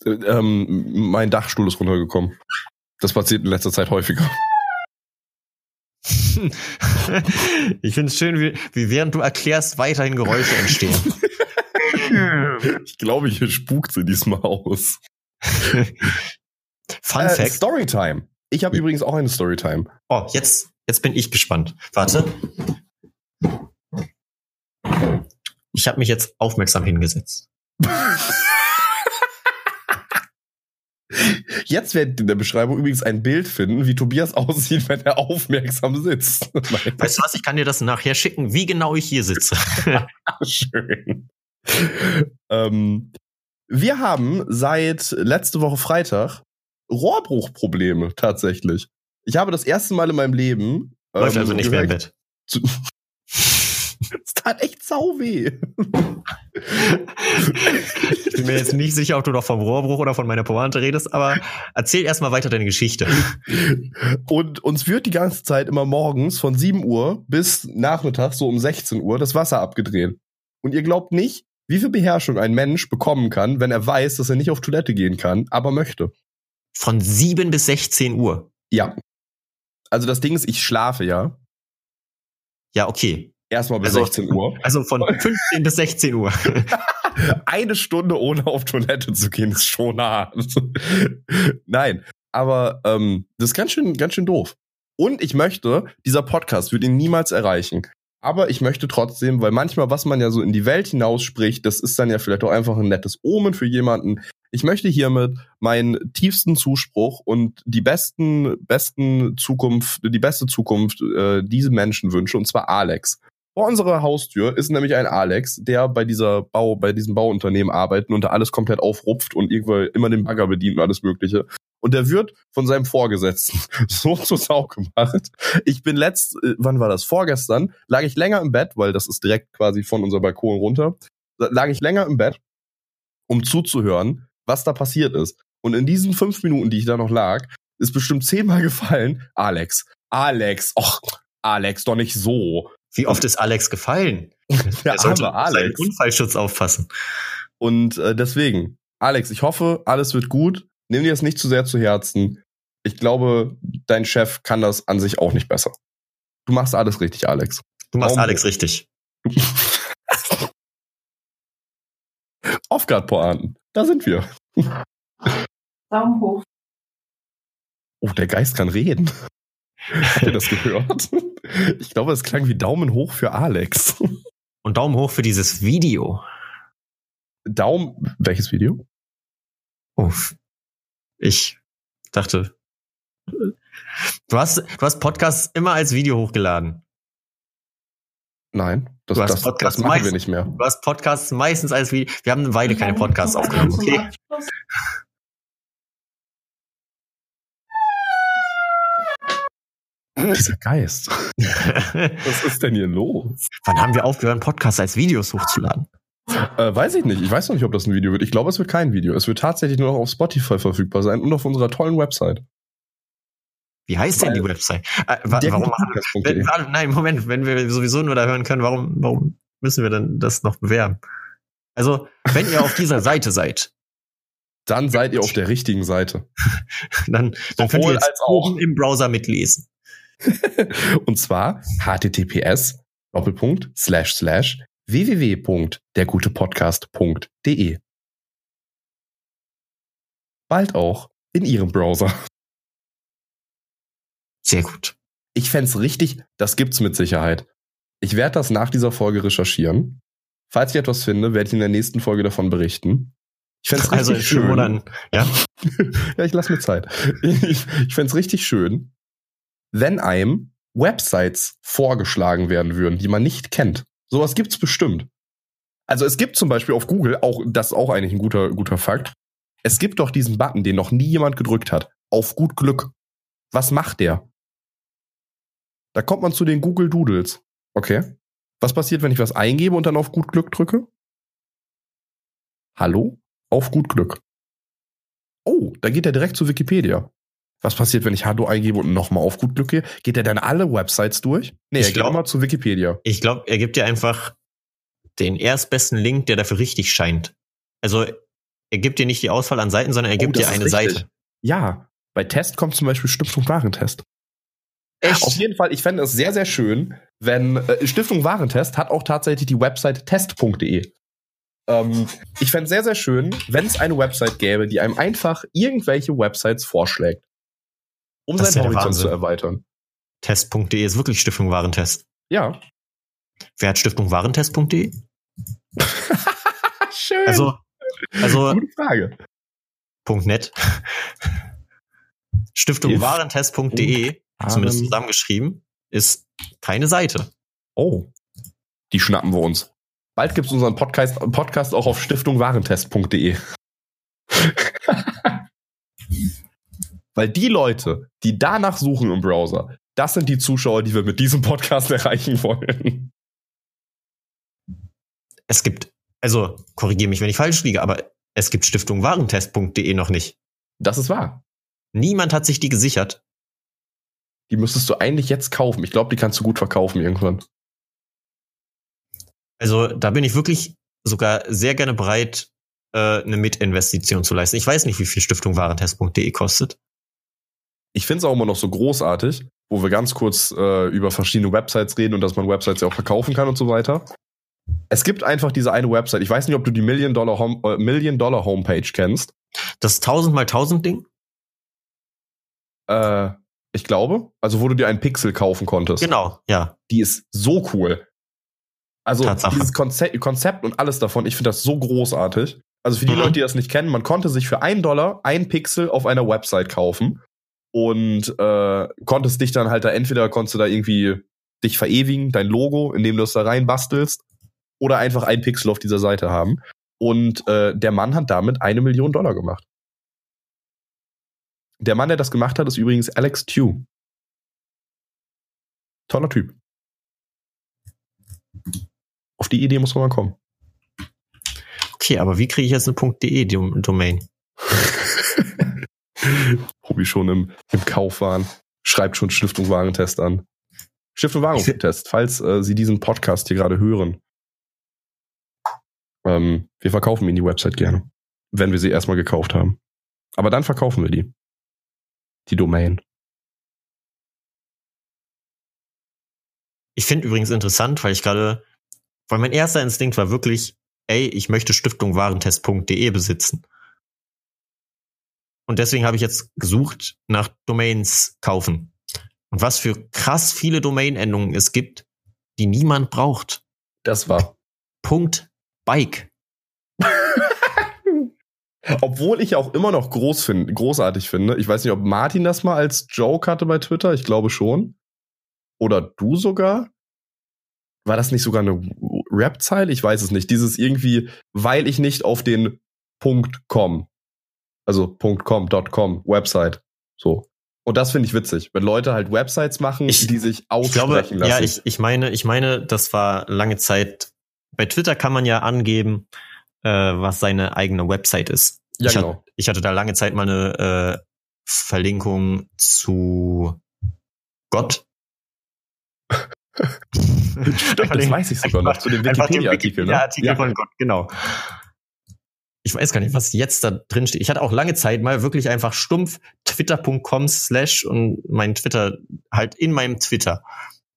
Äh, ähm, mein Dachstuhl ist runtergekommen. Das passiert in letzter Zeit häufiger. ich finde es schön, wie, wie während du erklärst, weiterhin Geräusche entstehen. Ich glaube, hier spukt sie diesmal aus. Fun Äh, Fact. Storytime. Ich habe übrigens auch eine Storytime. Oh, jetzt, jetzt bin ich gespannt. Warte. Ich habe mich jetzt aufmerksam hingesetzt. Jetzt werdet ihr in der Beschreibung übrigens ein Bild finden, wie Tobias aussieht, wenn er aufmerksam sitzt. Weißt du was? Ich kann dir das nachher schicken, wie genau ich hier sitze. schön. ähm, wir haben seit letzte Woche Freitag Rohrbruchprobleme tatsächlich. Ich habe das erste Mal in meinem Leben Läuft ähm, also nicht mehr im Bett. Es tat echt sau weh. Ich bin mir jetzt nicht sicher, ob du noch vom Rohrbruch oder von meiner Pointe redest, aber erzähl erstmal weiter deine Geschichte. Und uns wird die ganze Zeit immer morgens von 7 Uhr bis nachmittags so um 16 Uhr das Wasser abgedreht. Und ihr glaubt nicht, wie viel Beherrschung ein Mensch bekommen kann, wenn er weiß, dass er nicht auf Toilette gehen kann, aber möchte. Von 7 bis 16 Uhr. Ja. Also das Ding ist, ich schlafe ja. Ja, okay. Erstmal bis Also- 16 Uhr. Also von 15 bis 16 Uhr. Eine Stunde ohne auf Toilette zu gehen, ist schon hart. Nein, aber ähm, das ist ganz schön, ganz schön doof. Und ich möchte, dieser Podcast wird ihn niemals erreichen. Aber ich möchte trotzdem, weil manchmal, was man ja so in die Welt hinausspricht, das ist dann ja vielleicht auch einfach ein nettes Omen für jemanden. Ich möchte hiermit meinen tiefsten Zuspruch und die besten, besten Zukunft, die beste Zukunft äh, diese Menschen wünsche, und zwar Alex. Vor unserer Haustür ist nämlich ein Alex, der bei dieser Bau, bei diesem Bauunternehmen arbeitet und da alles komplett aufrupft und irgendwo immer den Bagger bedient und alles Mögliche. Und der wird von seinem Vorgesetzten so zur Sau gemacht. Ich bin letzt, äh, wann war das? Vorgestern lag ich länger im Bett, weil das ist direkt quasi von unserem Balkon runter. Lag ich länger im Bett, um zuzuhören, was da passiert ist. Und in diesen fünf Minuten, die ich da noch lag, ist bestimmt zehnmal gefallen, Alex, Alex, och, Alex, doch nicht so. Wie oft ist Alex gefallen? Der Er sollte auf seinen Alex. Unfallschutz aufpassen. Und äh, deswegen, Alex, ich hoffe, alles wird gut. Nimm dir das nicht zu sehr zu Herzen. Ich glaube, dein Chef kann das an sich auch nicht besser. Du machst alles richtig, Alex. Du machst Daumen Alex richtig. Off-Guard-Pointen. Da sind wir. Daumen hoch. Oh, der Geist kann reden. Habt ihr das gehört? Ich glaube, es klang wie Daumen hoch für Alex. Und Daumen hoch für dieses Video. Daumen. Welches Video? Uff. Ich dachte. Du hast, du hast Podcasts immer als Video hochgeladen. Nein, das, Du hast das, Podcast das machen wir meist- nicht mehr. Du hast Podcasts meistens als Video. Wir haben eine Weile keine Podcasts aufgenommen, okay? Dieser Geist. Was ist denn hier los? Wann haben wir aufgehört, Podcasts als Videos hochzuladen? Äh, weiß ich nicht. Ich weiß noch nicht, ob das ein Video wird. Ich glaube, es wird kein Video. Es wird tatsächlich nur noch auf Spotify verfügbar sein und auf unserer tollen Website. Wie heißt denn die Website? Äh, wa warum machen wenn, warte, Nein, Moment, wenn wir sowieso nur da hören können, warum, warum müssen wir denn das noch bewerben? Also, wenn ihr auf dieser Seite seid, dann seid ihr auf der richtigen Seite. dann, dann könnt ihr jetzt als auch. im Browser mitlesen. und zwar https Doppelpunkt slash slash www.dergutepodcast.de. Bald auch in Ihrem Browser. Sehr gut. Ich fände richtig, das gibt's mit Sicherheit. Ich werde das nach dieser Folge recherchieren. Falls ich etwas finde, werde ich in der nächsten Folge davon berichten. Ich fände es also richtig schön. Dann, ja? ja, ich lasse mir Zeit. Ich, ich fände es richtig schön, wenn einem Websites vorgeschlagen werden würden, die man nicht kennt. Sowas gibt's bestimmt. Also es gibt zum Beispiel auf Google, auch das ist auch eigentlich ein guter, guter Fakt, es gibt doch diesen Button, den noch nie jemand gedrückt hat. Auf gut Glück. Was macht der? Da kommt man zu den Google Doodles. Okay. Was passiert, wenn ich was eingebe und dann auf gut Glück drücke? Hallo? Auf gut Glück. Oh, da geht er direkt zu Wikipedia. Was passiert, wenn ich Hallo eingebe und nochmal auf gut Glück gehe? Geht er dann alle Websites durch? Nee, ich er geht mal zu Wikipedia. Ich glaube, er gibt dir einfach den erstbesten Link, der dafür richtig scheint. Also, er gibt dir nicht die Auswahl an Seiten, sondern er gibt oh, dir eine. Seite. Ja, bei Test kommt zum Beispiel Stiftung Warentest. Echt? Auf jeden Fall, ich fände es sehr, sehr schön, wenn äh, Stiftung Warentest hat auch tatsächlich die Website test.de. Ähm, ich fände es sehr, sehr schön, wenn es eine Website gäbe, die einem einfach irgendwelche Websites vorschlägt, um das seinen Horizont zu erweitern. Test.de ist wirklich Stiftung Warentest. Ja. Wer hat Stiftung Warentest.de? schön. Also, also. Gute Frage. .net. Stiftung Warentest.de, zumindest zusammengeschrieben, ist keine Seite. Oh. Die schnappen wir uns. Bald gibt es unseren Podcast, Podcast auch auf stiftungwarentest.de. Weil die Leute, die danach suchen im Browser, das sind die Zuschauer, die wir mit diesem Podcast erreichen wollen. Es gibt, also korrigiere mich, wenn ich falsch liege, aber es gibt stiftungwarentest.de noch nicht. Das ist wahr. Niemand hat sich die gesichert. Die müsstest du eigentlich jetzt kaufen. Ich glaube, die kannst du gut verkaufen irgendwann. Also da bin ich wirklich sogar sehr gerne bereit, äh, eine Mitinvestition zu leisten. Ich weiß nicht, wie viel Stiftung Warentest.de kostet. Ich finde es auch immer noch so großartig, wo wir ganz kurz äh, über verschiedene Websites reden und dass man Websites ja auch verkaufen kann und so weiter. Es gibt einfach diese eine Website. Ich weiß nicht, ob du die Million Dollar, Home, äh, Million Dollar Homepage kennst. Das 1000 mal 1000 Ding? Äh, ich glaube. Also, wo du dir einen Pixel kaufen konntest. Genau, ja. Die ist so cool. Also, Tatsache. dieses Konzept, Konzept und alles davon, ich finde das so großartig. Also, für die mhm. Leute, die das nicht kennen, man konnte sich für einen Dollar ein Pixel auf einer Website kaufen und äh, konntest dich dann halt da entweder konntest du da irgendwie dich verewigen, dein Logo, indem du es da rein bastelst, oder einfach ein Pixel auf dieser Seite haben. Und äh, der Mann hat damit eine Million Dollar gemacht. Der Mann, der das gemacht hat, ist übrigens Alex Tew. Toller Typ. Auf die Idee muss man mal kommen. Okay, aber wie kriege ich jetzt eine .de Domain? Hobi schon im, im Kauf waren. Schreibt schon Stiftung Warentest an. Stiftung Warentest, falls äh, Sie diesen Podcast hier gerade hören. Ähm, wir verkaufen Ihnen die Website gerne. Wenn wir sie erstmal gekauft haben. Aber dann verkaufen wir die. Die Domain. Ich finde übrigens interessant, weil ich gerade, weil mein erster Instinkt war wirklich, ey, ich möchte Stiftung Warentest.de besitzen. Und deswegen habe ich jetzt gesucht nach Domains kaufen. Und was für krass viele Domain-Endungen es gibt, die niemand braucht. Das war. Punkt Bike. Obwohl ich auch immer noch groß find, großartig finde. Ich weiß nicht, ob Martin das mal als Joke hatte bei Twitter. Ich glaube schon. Oder du sogar. War das nicht sogar eine Rap-Zeile? Ich weiß es nicht. Dieses irgendwie, weil ich nicht auf den Punkt .com, also .com, .com, Website, so. Und das finde ich witzig, wenn Leute halt Websites machen, Ich- die sich Ich aussprechen glaube, lassen. ja, ich, ich meine, ich meine, das war lange Zeit. Bei Twitter kann man ja angeben, äh, was seine eigene Website ist. ja ich, genau. hatte, ich hatte da lange Zeit mal eine äh, Verlinkung zu Gott. Stimmt, das weiß ich sogar noch, zu dem Wikipedia-Artikel. Ne? Ja. von Gott, genau. Ich weiß gar nicht, was jetzt da drin steht. Ich hatte auch lange Zeit mal wirklich einfach stumpf twitter.com slash und mein Twitter halt in meinem Twitter.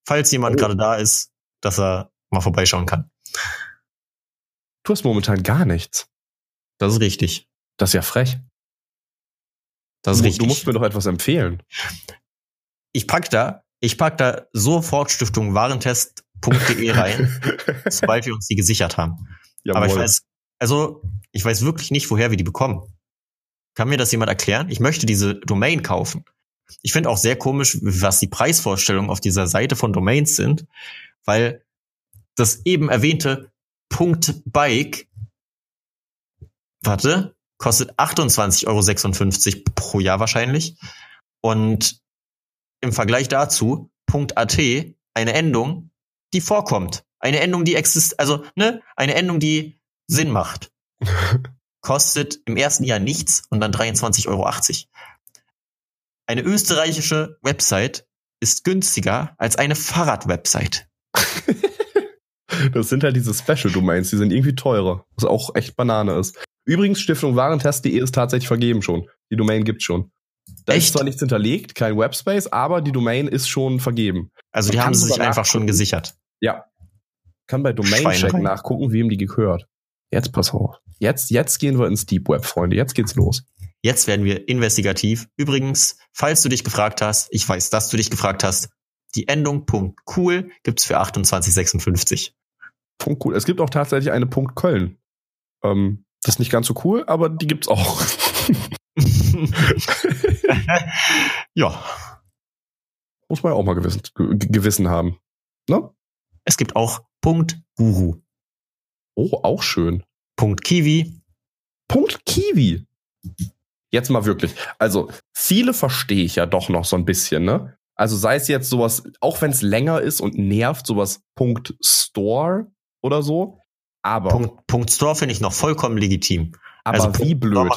Falls jemand Oh. gerade da ist, dass er mal vorbeischauen kann. Du hast momentan gar nichts. Das ist richtig. Das ist ja frech. Das ist du, richtig. du musst mir doch etwas empfehlen. ich pack da, ich pack da sofort Stiftung Warentest.de rein, sobald wir uns die gesichert haben. Aber ich Jawohl. weiß, also ich weiß wirklich nicht, woher wir die bekommen. Kann mir das jemand erklären? Ich möchte diese Domain kaufen. Ich finde auch sehr komisch, was die Preisvorstellungen auf dieser Seite von Domains sind, weil das eben erwähnte Bike, warte, kostet 28,56 Euro pro Jahr wahrscheinlich. Und im Vergleich dazu Punkt .at eine Endung, die vorkommt. Eine Endung, die existiert, also ne, eine Endung, die Sinn macht. Kostet im ersten Jahr nichts und dann 23,80 Euro. Eine österreichische Website ist günstiger als eine Fahrradwebsite. Das sind halt diese Special-Domains, die sind irgendwie teurer, was auch echt Banane ist. Übrigens, Stiftung Warentest.de ist tatsächlich vergeben schon. Die Domain gibt's schon. Da ist Echt? zwar nichts hinterlegt, kein Webspace, aber die Domain ist schon vergeben. Also die haben sie sich einfach schon gesichert. Ja. Kann bei Domain-Check nachgucken, wem die gehört. Jetzt pass auf. Jetzt, jetzt gehen wir ins Deep Web, Freunde. Jetzt geht's los. Jetzt werden wir investigativ. Übrigens, falls du dich gefragt hast, ich weiß, dass du dich gefragt hast, die Endung .cool gibt's für 28,56. Punkt cool. Es gibt auch tatsächlich eine Punkt Köln. Ähm, das ist nicht ganz so cool, aber die gibt's auch. ja, Muss man ja auch mal gewissen, ge Gewissen haben. Ne? es gibt auch Punkt Guru, Oh, auch schön. Punkt Kiwi. Punkt Kiwi. Jetzt mal wirklich. Also, viele verstehe ich ja doch noch so ein bisschen, ne? Also sei es jetzt sowas, auch wenn es länger ist und nervt, sowas Punkt Store oder so. Aber, Punkt, Punkt Store finde ich noch vollkommen legitim. aber also wie Punkt blöd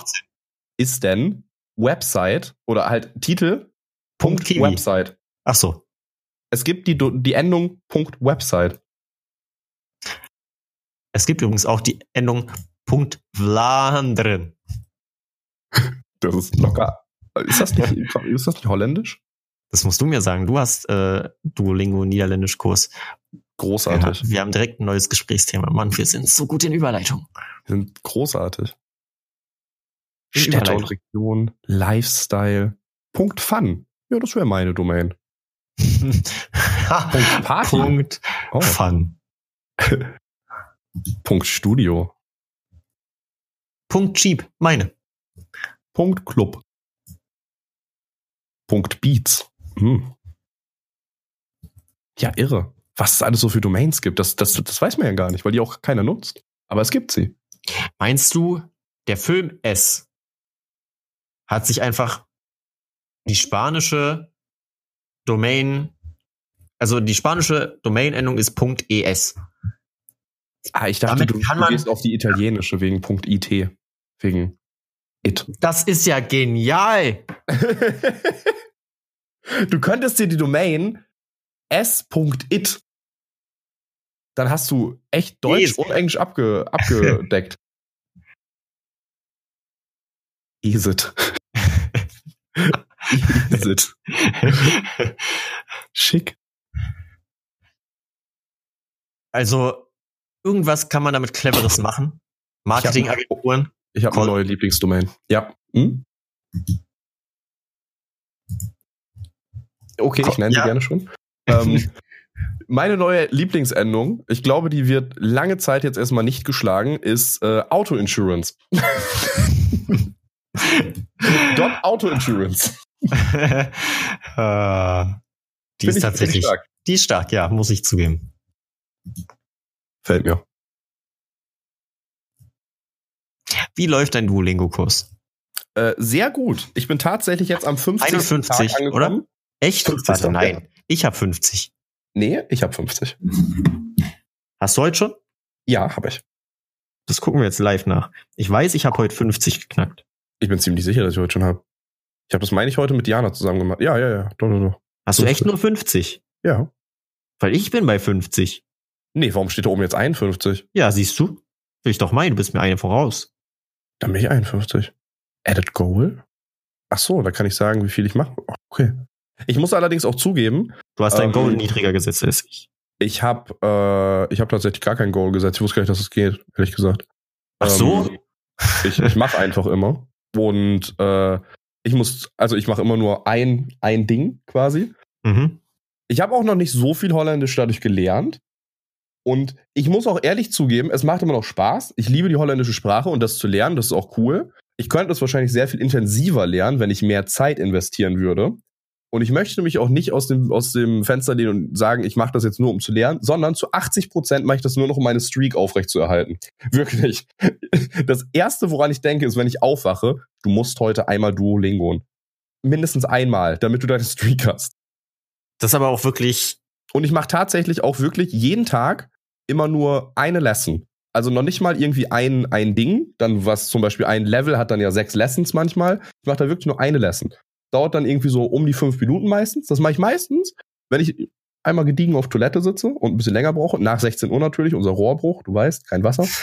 ist denn Website oder halt Titel Punkt Punkt. Website? Ach so. Es gibt die, die Endung Punkt Website. Es gibt übrigens auch die Endung Punkt Vlaanderen. Das ist locker. Ist das nicht, ist das nicht holländisch? Das musst du mir sagen. Du hast äh, Duolingo Niederländisch-Kurs. Großartig. Ja, wir haben direkt ein neues Gesprächsthema. Mann, wir sind so gut in Überleitung. Die sind großartig. Städte und. Region, Lifestyle, Punkt Fun. Ja, das wäre meine Domain. Punkt Party. Punkt Oh. Fun. Punkt Studio. Punkt Cheap. Meine. Punkt Club. Punkt Beats. Hm. Ja, irre. Was es alles so für Domains gibt, das, das, das weiß man ja gar nicht, weil die auch keiner nutzt. Aber es gibt sie. Meinst du, der Film S hat sich einfach die spanische Domain, also die spanische Domain-Endung ist .es. Ah, ich dachte, Damit du, kann du man- gehst auf die italienische wegen IT. Wegen it. Das ist ja genial. du könntest dir die Domain s.it. Dann hast du echt Deutsch Yes. und Englisch abge, abgedeckt. Esit. Esit. Schick. Also, irgendwas kann man damit Cleveres machen. Marketingagenturen. Ich habe eine Cool. neue Lieblingsdomain. Ja. Hm? Okay, ich nenne sie Ja. gerne schon. Ähm, meine neue Lieblingsendung, ich glaube, die wird lange Zeit jetzt erstmal nicht geschlagen, ist äh, Auto Insurance. Dot Auto Insurance. äh, die Find ist tatsächlich, stark. die ist stark, ja, muss ich zugeben. Fällt mir. Wie läuft dein Duolingo-Kurs? Äh, sehr gut. Ich bin tatsächlich jetzt am 50. 51, Tag angekommen. oder? Echt? 50. Warte, ja. nein. Ich habe 50. Nee, ich habe 50. Hast du heute schon? Ja, habe ich. Das gucken wir jetzt live nach. Ich weiß, ich habe heute 50 geknackt. Ich bin ziemlich sicher, dass ich heute schon habe. Ich habe das, meine ich, heute mit Diana zusammen gemacht. Ja, ja, ja. Doch, doch, doch. Hast du echt nur 50? Ja. Weil ich bin bei 50. Nee, warum steht da oben jetzt 51? Ja, siehst du? Will ich doch meinen, du bist mir eine voraus. Dann bin ich 51. Edit Goal? Ach so, da kann ich sagen, wie viel ich mache. Okay. Ich muss allerdings auch zugeben, Du hast dein Ähm, Goal niedriger gesetzt als ich. ich habe äh, ich habe tatsächlich gar kein Goal gesetzt. Ich wusste gar nicht, dass es geht, ehrlich gesagt. Ach so? Ähm, ich ich mache einfach immer. Und äh, ich muss, also ich mache immer nur ein, ein Ding quasi. Mhm. Ich habe auch noch nicht so viel Holländisch dadurch gelernt. Und ich muss auch ehrlich zugeben, es macht immer noch Spaß. Ich liebe die holländische Sprache und das zu lernen, das ist auch cool. Ich könnte es wahrscheinlich sehr viel intensiver lernen, wenn ich mehr Zeit investieren würde. Und ich möchte mich auch nicht aus dem, aus dem Fenster lehnen und sagen, ich mache das jetzt nur, um zu lernen, sondern zu 80 Prozent mache ich das nur noch, um meine Streak aufrechtzuerhalten. Wirklich. Das Erste, woran ich denke, ist, wenn ich aufwache, du musst heute einmal Duolingo. Mindestens einmal, damit du deine Streak hast. Das ist aber auch wirklich, Und ich mache tatsächlich auch wirklich jeden Tag immer nur eine Lesson. Also noch nicht mal irgendwie ein, ein Ding, dann was zum Beispiel ein Level hat dann ja sechs Lessons manchmal. Ich mache da wirklich nur eine Lesson. Dauert dann irgendwie so um die fünf Minuten meistens. Das mache ich meistens, wenn ich einmal gediegen auf Toilette sitze und ein bisschen länger brauche. Nach 16 Uhr natürlich, unser Rohrbruch, du weißt, kein Wasser.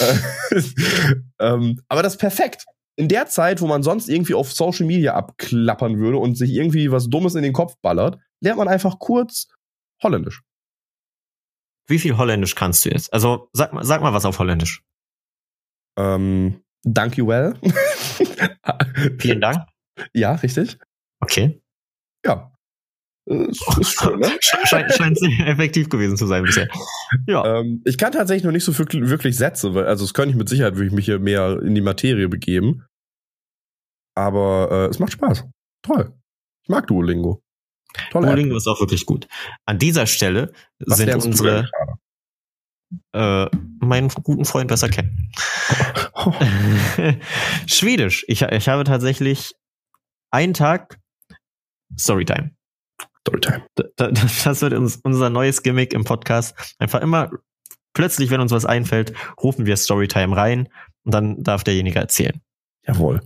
Äh, ähm, aber das ist perfekt. In der Zeit, wo man sonst irgendwie auf Social Media abklappern würde und sich irgendwie was Dummes in den Kopf ballert, lernt man einfach kurz Holländisch. wie viel Holländisch kannst du jetzt? Also sag mal, sag mal was auf Holländisch. Ähm, thank you well. Vielen Dank. Ja, richtig. Okay. Ja. Ist, ist schön, ne? Scheint, scheint sehr effektiv gewesen zu sein bisher. Ja. ähm, ich kann tatsächlich noch nicht so wirklich, wirklich Sätze, weil, also das könnte ich mit Sicherheit, würde ich mich hier mehr in die Materie begeben. Aber äh, es macht Spaß. Toll. Ich mag Duolingo. Tolle App. Duolingo ist auch wirklich gut. An dieser Stelle Was sind unsere äh, meinen guten Freund besser kennen. Schwedisch. Ich, ich habe tatsächlich einen Tag Storytime. Storytime. Da- da- Das wird uns unser neues Gimmick im Podcast. Einfach immer plötzlich, wenn uns was einfällt, rufen wir Storytime rein und dann darf derjenige erzählen. Jawohl.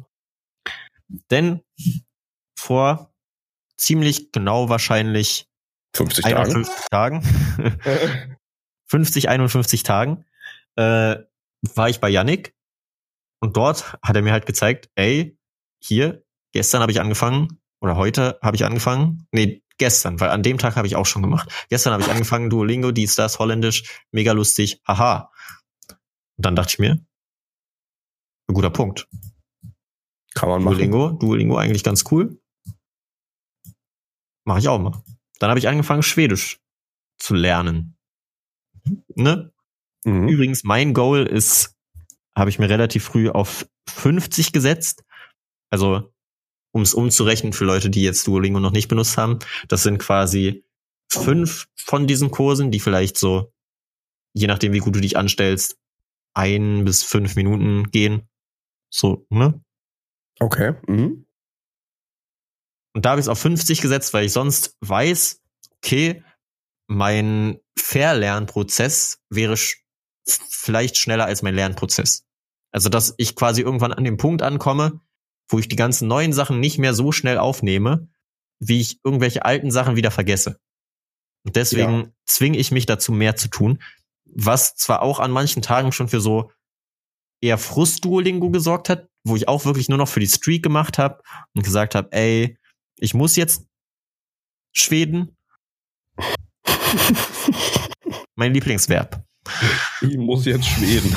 Denn vor ziemlich genau wahrscheinlich 50 Tage. 51 Tagen, 50, 51 Tagen, äh, war ich bei Yannick und dort hat er mir halt gezeigt, ey, hier, gestern habe ich angefangen oder heute habe ich angefangen, nee, gestern, weil an dem Tag habe ich auch schon gemacht. Gestern habe ich angefangen, Duolingo, dies, das, Holländisch, mega lustig, haha. Und dann dachte ich mir, ein guter Punkt. Kann man machen. Duolingo, Duolingo eigentlich ganz cool. Mache ich auch mal. Dann habe ich angefangen, Schwedisch zu lernen. Ne? Mhm. Übrigens, mein Goal ist, habe ich mir relativ früh auf 50 gesetzt. Also, um es umzurechnen für Leute, die jetzt Duolingo noch nicht benutzt haben, das sind quasi fünf von diesen Kursen, die vielleicht so, je nachdem, wie gut du dich anstellst, ein bis fünf Minuten gehen. So, ne? Okay. Mhm. Und da habe ich es auf 50 gesetzt, weil ich sonst weiß, okay, mein Verlernprozess wäre sch vielleicht schneller als mein Lernprozess. Also, dass ich quasi irgendwann an dem Punkt ankomme, wo ich die ganzen neuen Sachen nicht mehr so schnell aufnehme, wie ich irgendwelche alten Sachen wieder vergesse. Und deswegen zwinge ich mich dazu, mehr zu tun, was zwar auch an manchen Tagen schon für so eher Frust-Duolingo gesorgt hat, wo ich auch wirklich nur noch für die Streak gemacht habe und gesagt habe, ey, ich muss jetzt Schweden. Mein Lieblingsverb. Ich muss jetzt Schweden.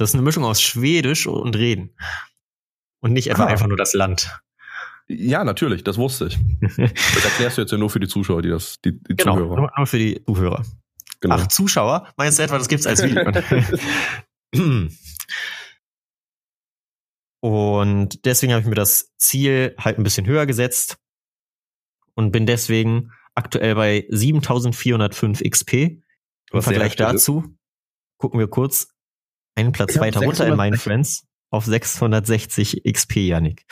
Das ist eine Mischung aus Schwedisch und Reden. Und nicht etwa Ah. einfach nur das Land. Ja, natürlich, das wusste ich. Das erklärst du jetzt ja nur für die Zuschauer, die das, die, die Genau, Zuhörer. nur für die Zuhörer. Genau. Ach, Zuschauer? Meinst du etwa, das gibt's als Video? und deswegen habe ich mir das Ziel halt ein bisschen höher gesetzt und bin deswegen aktuell bei 7405 XP. Im Vergleich dazu gucken wir kurz einen Platz Ich hab weiter runter in 600 meinen Friends. auf 660 XP, Yannick.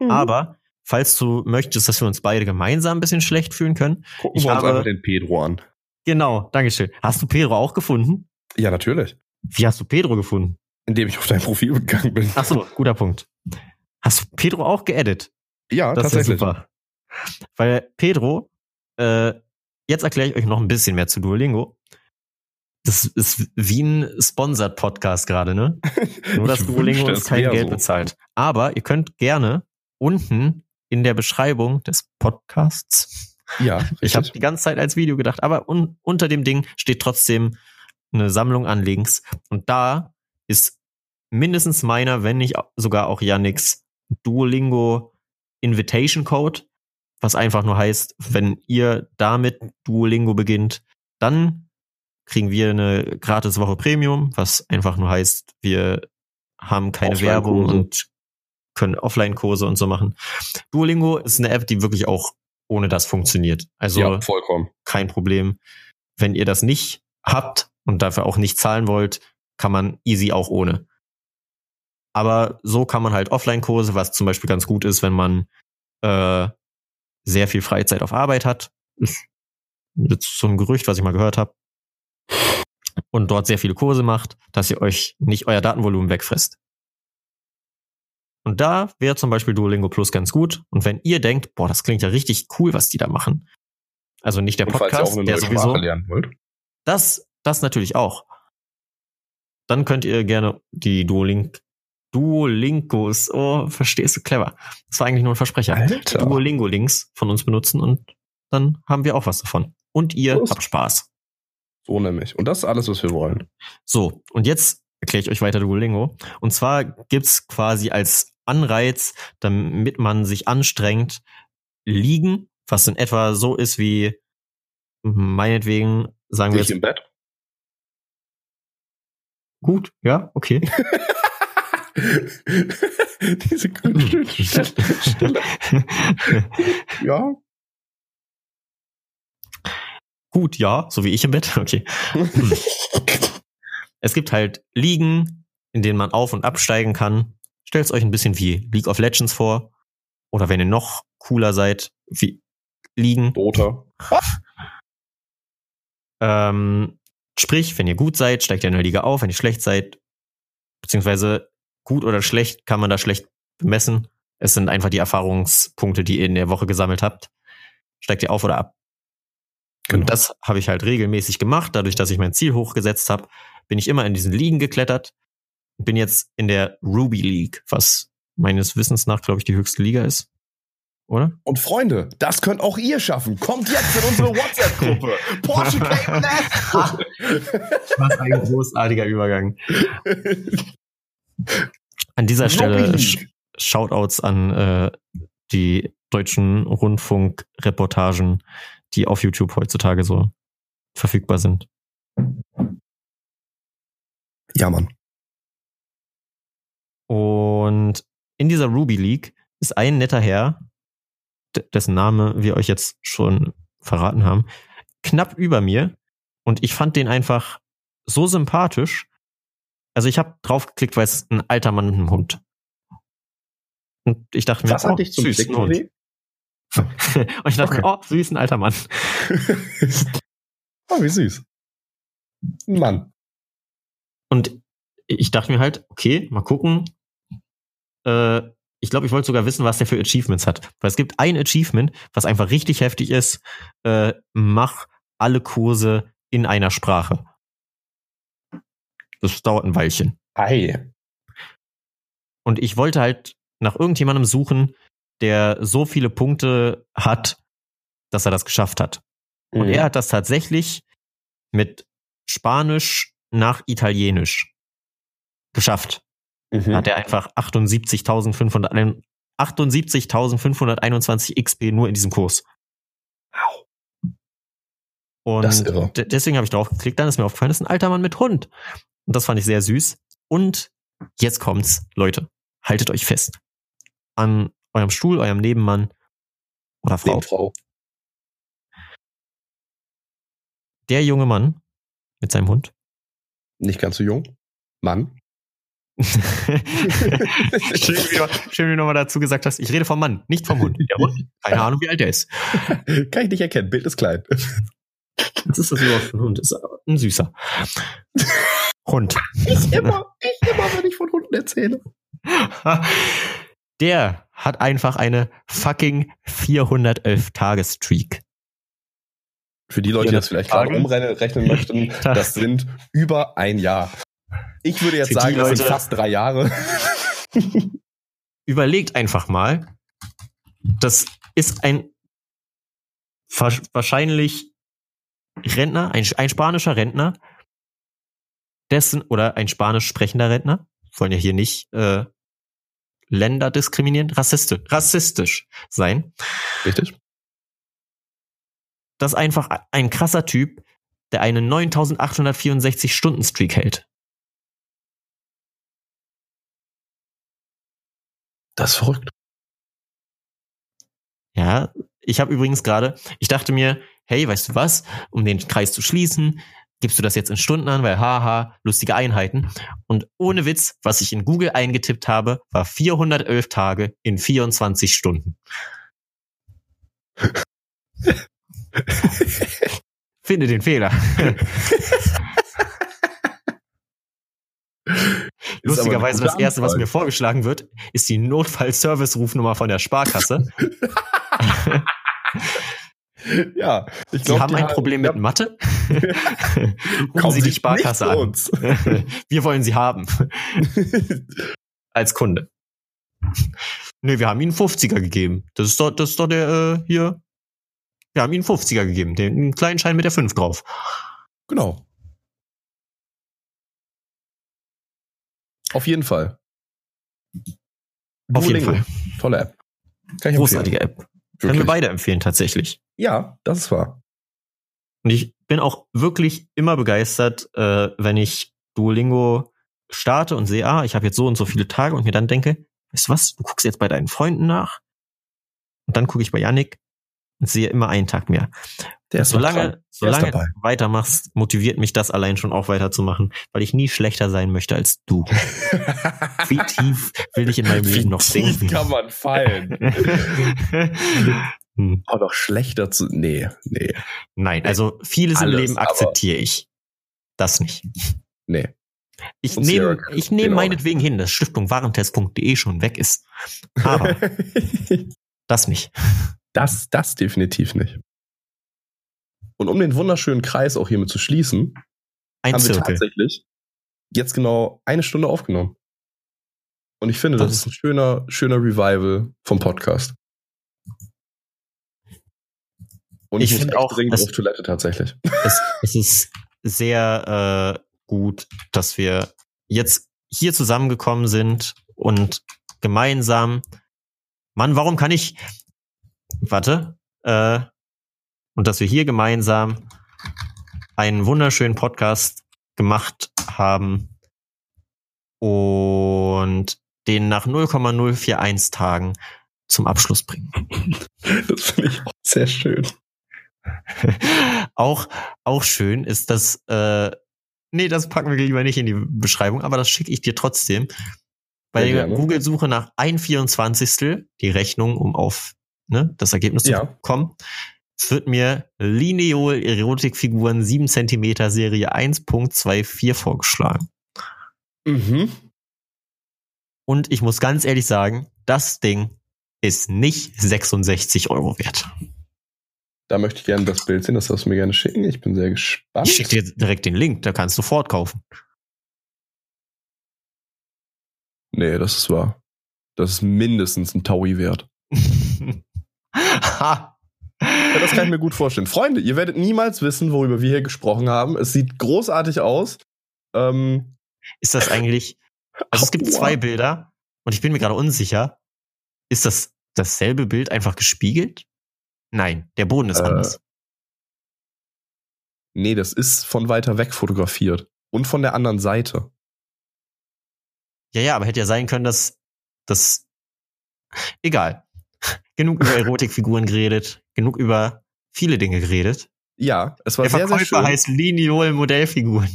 Mhm. Aber falls du möchtest, dass wir uns beide gemeinsam ein bisschen schlecht fühlen können, Gucken Ich wir uns habe- einfach den Pedro an. genau, Dankeschön. Hast du Pedro auch gefunden? Ja, natürlich. Wie hast du Pedro gefunden? Indem ich auf dein Profil gegangen bin. Ach so, guter Punkt. Hast du Pedro auch geedit? Ja, Das ist tatsächlich. super. Weil Pedro, äh, jetzt erkläre ich euch noch ein bisschen mehr zu Duolingo. Das ist wie ein Sponsored Podcast gerade, ne? Nur, dass Duolingo uns kein Geld so. bezahlt. Aber ihr könnt gerne unten in der Beschreibung des Podcasts, Ja, ich habe richtig. die ganze Zeit als Video gedacht, aber un unter dem Ding steht trotzdem eine Sammlung an Links. Und da ist mindestens meiner, wenn nicht sogar auch Yannicks Duolingo Invitation Code, was einfach nur heißt, wenn ihr damit Duolingo beginnt, dann kriegen wir eine gratis Woche Premium, was einfach nur heißt, wir haben keine. Werbung und können Offline-Kurse und so machen. Duolingo ist eine App, die wirklich auch ohne das funktioniert. Also ja, vollkommen. kein Problem. Wenn ihr das nicht habt und dafür auch nicht zahlen wollt, kann man easy auch ohne. Aber so kann man halt Offline-Kurse, was zum Beispiel ganz gut ist, wenn man äh, sehr viel Freizeit auf Arbeit hat. Ist so ein Gerücht, was ich mal gehört habe. Und dort sehr viele Kurse macht, dass ihr euch nicht euer Datenvolumen wegfrisst. Und da wäre zum Beispiel Duolingo Plus ganz gut. Und wenn ihr denkt, boah, das klingt ja richtig cool, was die da machen. Also nicht der Und Podcast, der sowieso. Sprache lernen wollt. Das, das natürlich auch. Dann könnt ihr gerne die Duolink, Duolingos, oh, verstehst du, clever. Das war eigentlich nur ein Versprecher. Alter. Duolingo-Links von uns benutzen und dann haben wir auch was davon. Und ihr Los. habt Spaß. So nämlich. Und das ist alles, was wir wollen. So, und jetzt erkläre ich euch weiter Duolingo. Und zwar gibt's quasi als Anreiz, damit man sich anstrengt, liegen, was in etwa so ist wie meinetwegen, sagen wir Nicht im Bett. gut, ja, okay. Diese grüne Stille. Ja. Gut, ja, so wie ich im Bett. Okay. Es gibt halt Ligen, in denen man auf- und absteigen kann. Stellt euch ein bisschen wie League of Legends vor. Oder wenn ihr noch cooler seid, wie Ligen. Dota. Ähm, sprich, wenn ihr gut seid, steigt ihr in der Liga auf. Wenn ihr schlecht seid, beziehungsweise gut oder schlecht, kann man da schlecht bemessen. Es sind einfach die Erfahrungspunkte, die ihr in der Woche gesammelt habt. Steigt ihr auf oder ab? Genau. Und das habe ich halt regelmäßig gemacht. Dadurch, dass ich mein Ziel hochgesetzt habe, bin ich immer in diesen Ligen geklettert. und Bin jetzt in der Ruby League, was meines Wissens nach, glaube ich, die höchste Liga ist. Oder? Und Freunde, das könnt auch ihr schaffen. Kommt jetzt in unsere WhatsApp-Gruppe. Porsche Cayman. Was ein großartiger Übergang. An dieser Stelle. Sch Shoutouts an äh, die deutschen Rundfunkreportagen, die auf YouTube heutzutage so verfügbar sind. Ja, Mann. Und in dieser Ruby League ist ein netter Herr, dessen Name wir euch jetzt schon verraten haben, knapp über mir. Und ich fand den einfach so sympathisch. Also ich habe draufgeklickt, weil es ein alter Mann mit einem Hund. Und ich dachte mir, hat oh, dich zum süß, Klicken Hund. Und ich dachte Okay. oh, süß, ein alter Mann. oh, wie süß. Mann. Und ich dachte mir halt, okay, mal gucken. Äh, ich glaube, ich wollte sogar wissen, was der für Achievements hat. Weil es gibt ein Achievement, was einfach richtig heftig ist. Äh, mach alle Kurse in einer Sprache. Das dauert ein Weilchen. Ei. Und ich wollte halt nach irgendjemandem suchen, der so viele Punkte hat, dass er das geschafft hat. Und Mhm. er hat das tatsächlich mit Spanisch nach Italienisch geschafft. Mhm. hat er einfach 78.500 78.521 XP nur in diesem Kurs. Und irre. de- deswegen habe ich drauf geklickt, dann ist mir aufgefallen, das ist ein alter Mann mit Hund. Und das fand ich sehr süß. Und jetzt kommt's, Leute, haltet euch fest. An eurem Stuhl, eurem Nebenmann oder Frau. Nebenfrau. Der junge Mann mit seinem Hund Nicht ganz so jung. Mann. schön, wie du, schön, wie du nochmal dazu gesagt hast, ich rede vom Mann, nicht vom Hund. Der Hund, keine Ahnung, wie alt er ist. Kann ich nicht erkennen, Bild ist klein. Was ist das überhaupt für ein Hund? Ist ein süßer. Hund. Ich immer, ich immer, wenn ich von Hunden erzähle. Der hat einfach eine fucking 411 Tage-Streak. Für die Leute, die das vielleicht gerade Tage? umrechnen möchten, das sind über ein Jahr. Ich würde jetzt Für sagen, das sind fast drei Jahre. Überlegt einfach mal, das ist ein wa- wahrscheinlich Rentner, ein, ein spanischer Rentner, dessen, oder ein spanisch sprechender Rentner, wollen ja hier nicht äh, Länder diskriminieren, rassistisch, rassistisch sein. Richtig? Das ist einfach ein krasser Typ, der einen 9864 Stunden Streak hält. Das ist verrückt. Ja, ich habe übrigens gerade, ich dachte mir, hey, weißt du was, um den Kreis zu schließen, gibst du das jetzt in Stunden an, weil haha, lustige Einheiten. Und ohne Witz, was ich in Google eingetippt habe, war 411 Tage in 24 Stunden. Finde den Fehler. Lustigerweise, das erste, was mir vorgeschlagen wird, ist die Notfall-Service-Rufnummer von der Sparkasse. Ja, ich Sie glaube, haben ein Problem mit Mathe? Rufen Sie die Sparkasse an. Wir wollen Sie haben. Als Kunde. Nee, wir haben Ihnen 50er gegeben. Das ist doch, das ist doch der äh, hier. Wir haben Ihnen 50er gegeben. Den einen kleinen Schein mit der 5 drauf. genau. Auf jeden Fall. Auf jeden Duolingo. Fall. Tolle App. Großartige empfehlen. App. Können wir Wirklich. beide empfehlen, tatsächlich. Ja, das ist wahr. Und ich bin auch wirklich immer begeistert, äh, wenn ich Duolingo starte und sehe, ah, ich habe jetzt so und so viele Tage und mir dann denke, weißt du was, du guckst jetzt bei deinen Freunden nach und dann gucke ich bei Yannick sehe immer einen Tag mehr. Der solange solange du weitermachst, motiviert mich das allein schon auch weiterzumachen, weil ich nie schlechter sein möchte als du. Wie tief will ich in meinem Leben noch tief sinken? kann man fallen. Hm. Aber noch schlechter zu. Nee, nee, Nein, also vieles Alles, im Leben akzeptiere ich. Das nicht. nee. Ich nehme ich nehme meinetwegen hin, dass Stiftung Warentest.de schon weg ist. Aber das nicht. Das, das definitiv nicht. Und um den wunderschönen Kreis auch hiermit zu schließen, Ein haben wir Zirkel. tatsächlich jetzt genau eine Stunde aufgenommen. Und ich finde, das, Das- ist ein schöner, schöner Revival vom Podcast. Und ich, Ich finde auch, dringend es- auf Toilette tatsächlich. Es, es ist sehr äh, gut, dass wir jetzt hier zusammengekommen sind und gemeinsam. Mann, warum kann ich. Warte. Äh, und dass wir hier gemeinsam einen wunderschönen Podcast gemacht haben und den nach 0,041 Tagen zum Abschluss bringen. Das finde ich auch sehr schön. auch, auch schön ist das, äh, nee, das packen wir lieber nicht in die Beschreibung, aber das schicke ich dir trotzdem. Bei Sehr der. Google-Suche nach ein Vierundzwanzigstel, die Rechnung, um auf ne, das Ergebnis Ja. zu kommen, wird mir Lineol Erotikfiguren 7 cm Serie 1.24 vorgeschlagen. Mhm. Und ich muss ganz ehrlich sagen, das Ding ist nicht 66 Euro wert. Da möchte ich gerne das Bild sehen, das darfst du mir gerne schicken. Ich bin sehr gespannt. Ich schicke dir direkt den Link, da kannst du fortkaufen. Nee, das ist wahr. Das ist mindestens ein Taui wert. ha. Ja, das kann ich mir gut vorstellen. Freunde, ihr werdet niemals wissen, worüber wir hier gesprochen haben. Es sieht großartig aus. Ähm, Ist das eigentlich. Also es gibt Aua. zwei Bilder und ich bin mir gerade unsicher. Ist das dasselbe Bild einfach gespiegelt? Nein, der Boden ist Äh. anders. nee, das ist von weiter weg fotografiert. Und von der anderen Seite. Ja, ja, aber hätte ja sein können, dass das. Egal. Genug über Erotikfiguren geredet, genug über viele Dinge geredet. Ja, es war Der sehr, sehr Verkäufer schön. heißt Liniol Modellfiguren.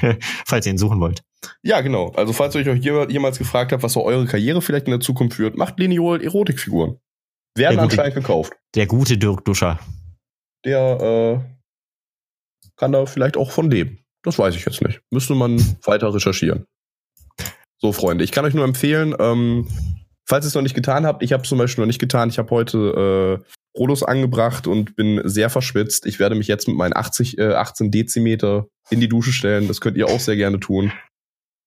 Falls ihr ihn suchen wollt. Ja, genau. Also falls ihr euch je- jemals gefragt habt, was so eure Karriere vielleicht in der Zukunft führt, macht Lineol Erotikfiguren. Werden Ja, gut. anscheinend gekauft. Der gute Dirk Duscher. Der äh, kann da vielleicht auch von leben. Das weiß ich jetzt nicht. Müsste man weiter recherchieren. So, Freunde, ich kann euch nur empfehlen, ähm, falls ihr es noch nicht getan habt, ich habe es zum Beispiel noch nicht getan, ich habe heute äh, Rolos angebracht und bin sehr verschwitzt. Ich werde mich jetzt mit meinen 80, äh, 18 Dezimeter in die Dusche stellen. Das könnt ihr auch sehr gerne tun.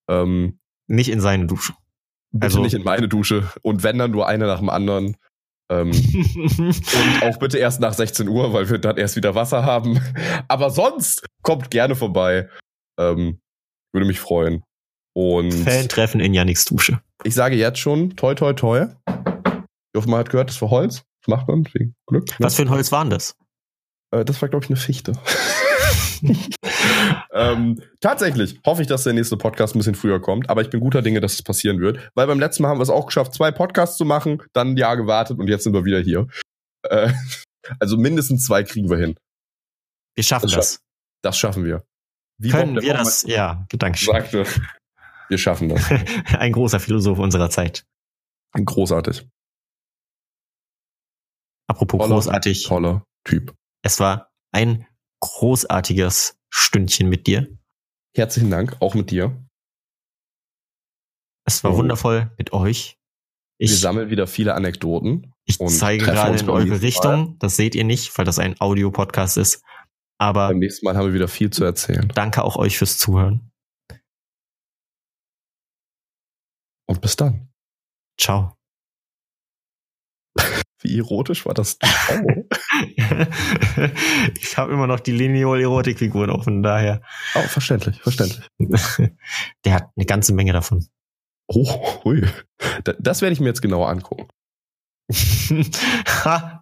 Ähm, Nicht in seine Dusche. Bitte Also- nicht in meine Dusche. Und wenn dann nur eine nach dem anderen. Ähm, und auch bitte erst nach 16 Uhr, weil wir dann erst wieder Wasser haben. Aber sonst kommt gerne vorbei. Ähm, würde mich freuen. Und Fan-Treffen in Yannicks Dusche. ich sage jetzt schon, toi toi toi. Ich hoffe, man hat gehört, das war Holz. Das macht man wegen Glück. ne? Was für ein Holz waren das? Äh, das war, glaube ich, eine Fichte. ähm, tatsächlich hoffe ich, dass der nächste Podcast ein bisschen früher kommt, aber ich bin guter Dinge, dass es passieren wird, weil beim letzten Mal haben wir es auch geschafft, zwei Podcasts zu machen, dann ein Jahr gewartet und jetzt sind wir wieder hier. Äh, also mindestens zwei kriegen wir hin. Wir schaffen Das das. Das schaffen wir. Wie Können wir das? Ja, Gedankenspiel. sagte, wir schaffen das. Ein großer Philosoph unserer Zeit. Großartig. Apropos Toller, großartig. Toller Typ. Es war ein großartiges Stündchen mit dir. Herzlichen Dank, auch mit dir. Es war Oh. wundervoll mit euch. Wir Ich, sammeln wieder viele Anekdoten. ich zeige gerade in eure Richtung. Das seht ihr nicht, weil das ein Audio-Podcast ist. Aber Beim nächsten Mal haben wir wieder viel zu erzählen. danke auch euch fürs Zuhören. Und bis dann. Ciao. Wie erotisch war das? Oh. ich habe immer noch die Lineal-Erotik-Figuren offen, daher. oh, verständlich, verständlich. Der hat eine ganze Menge davon. Oh, hui. Da- Das werde ich mir jetzt genauer angucken. Ha.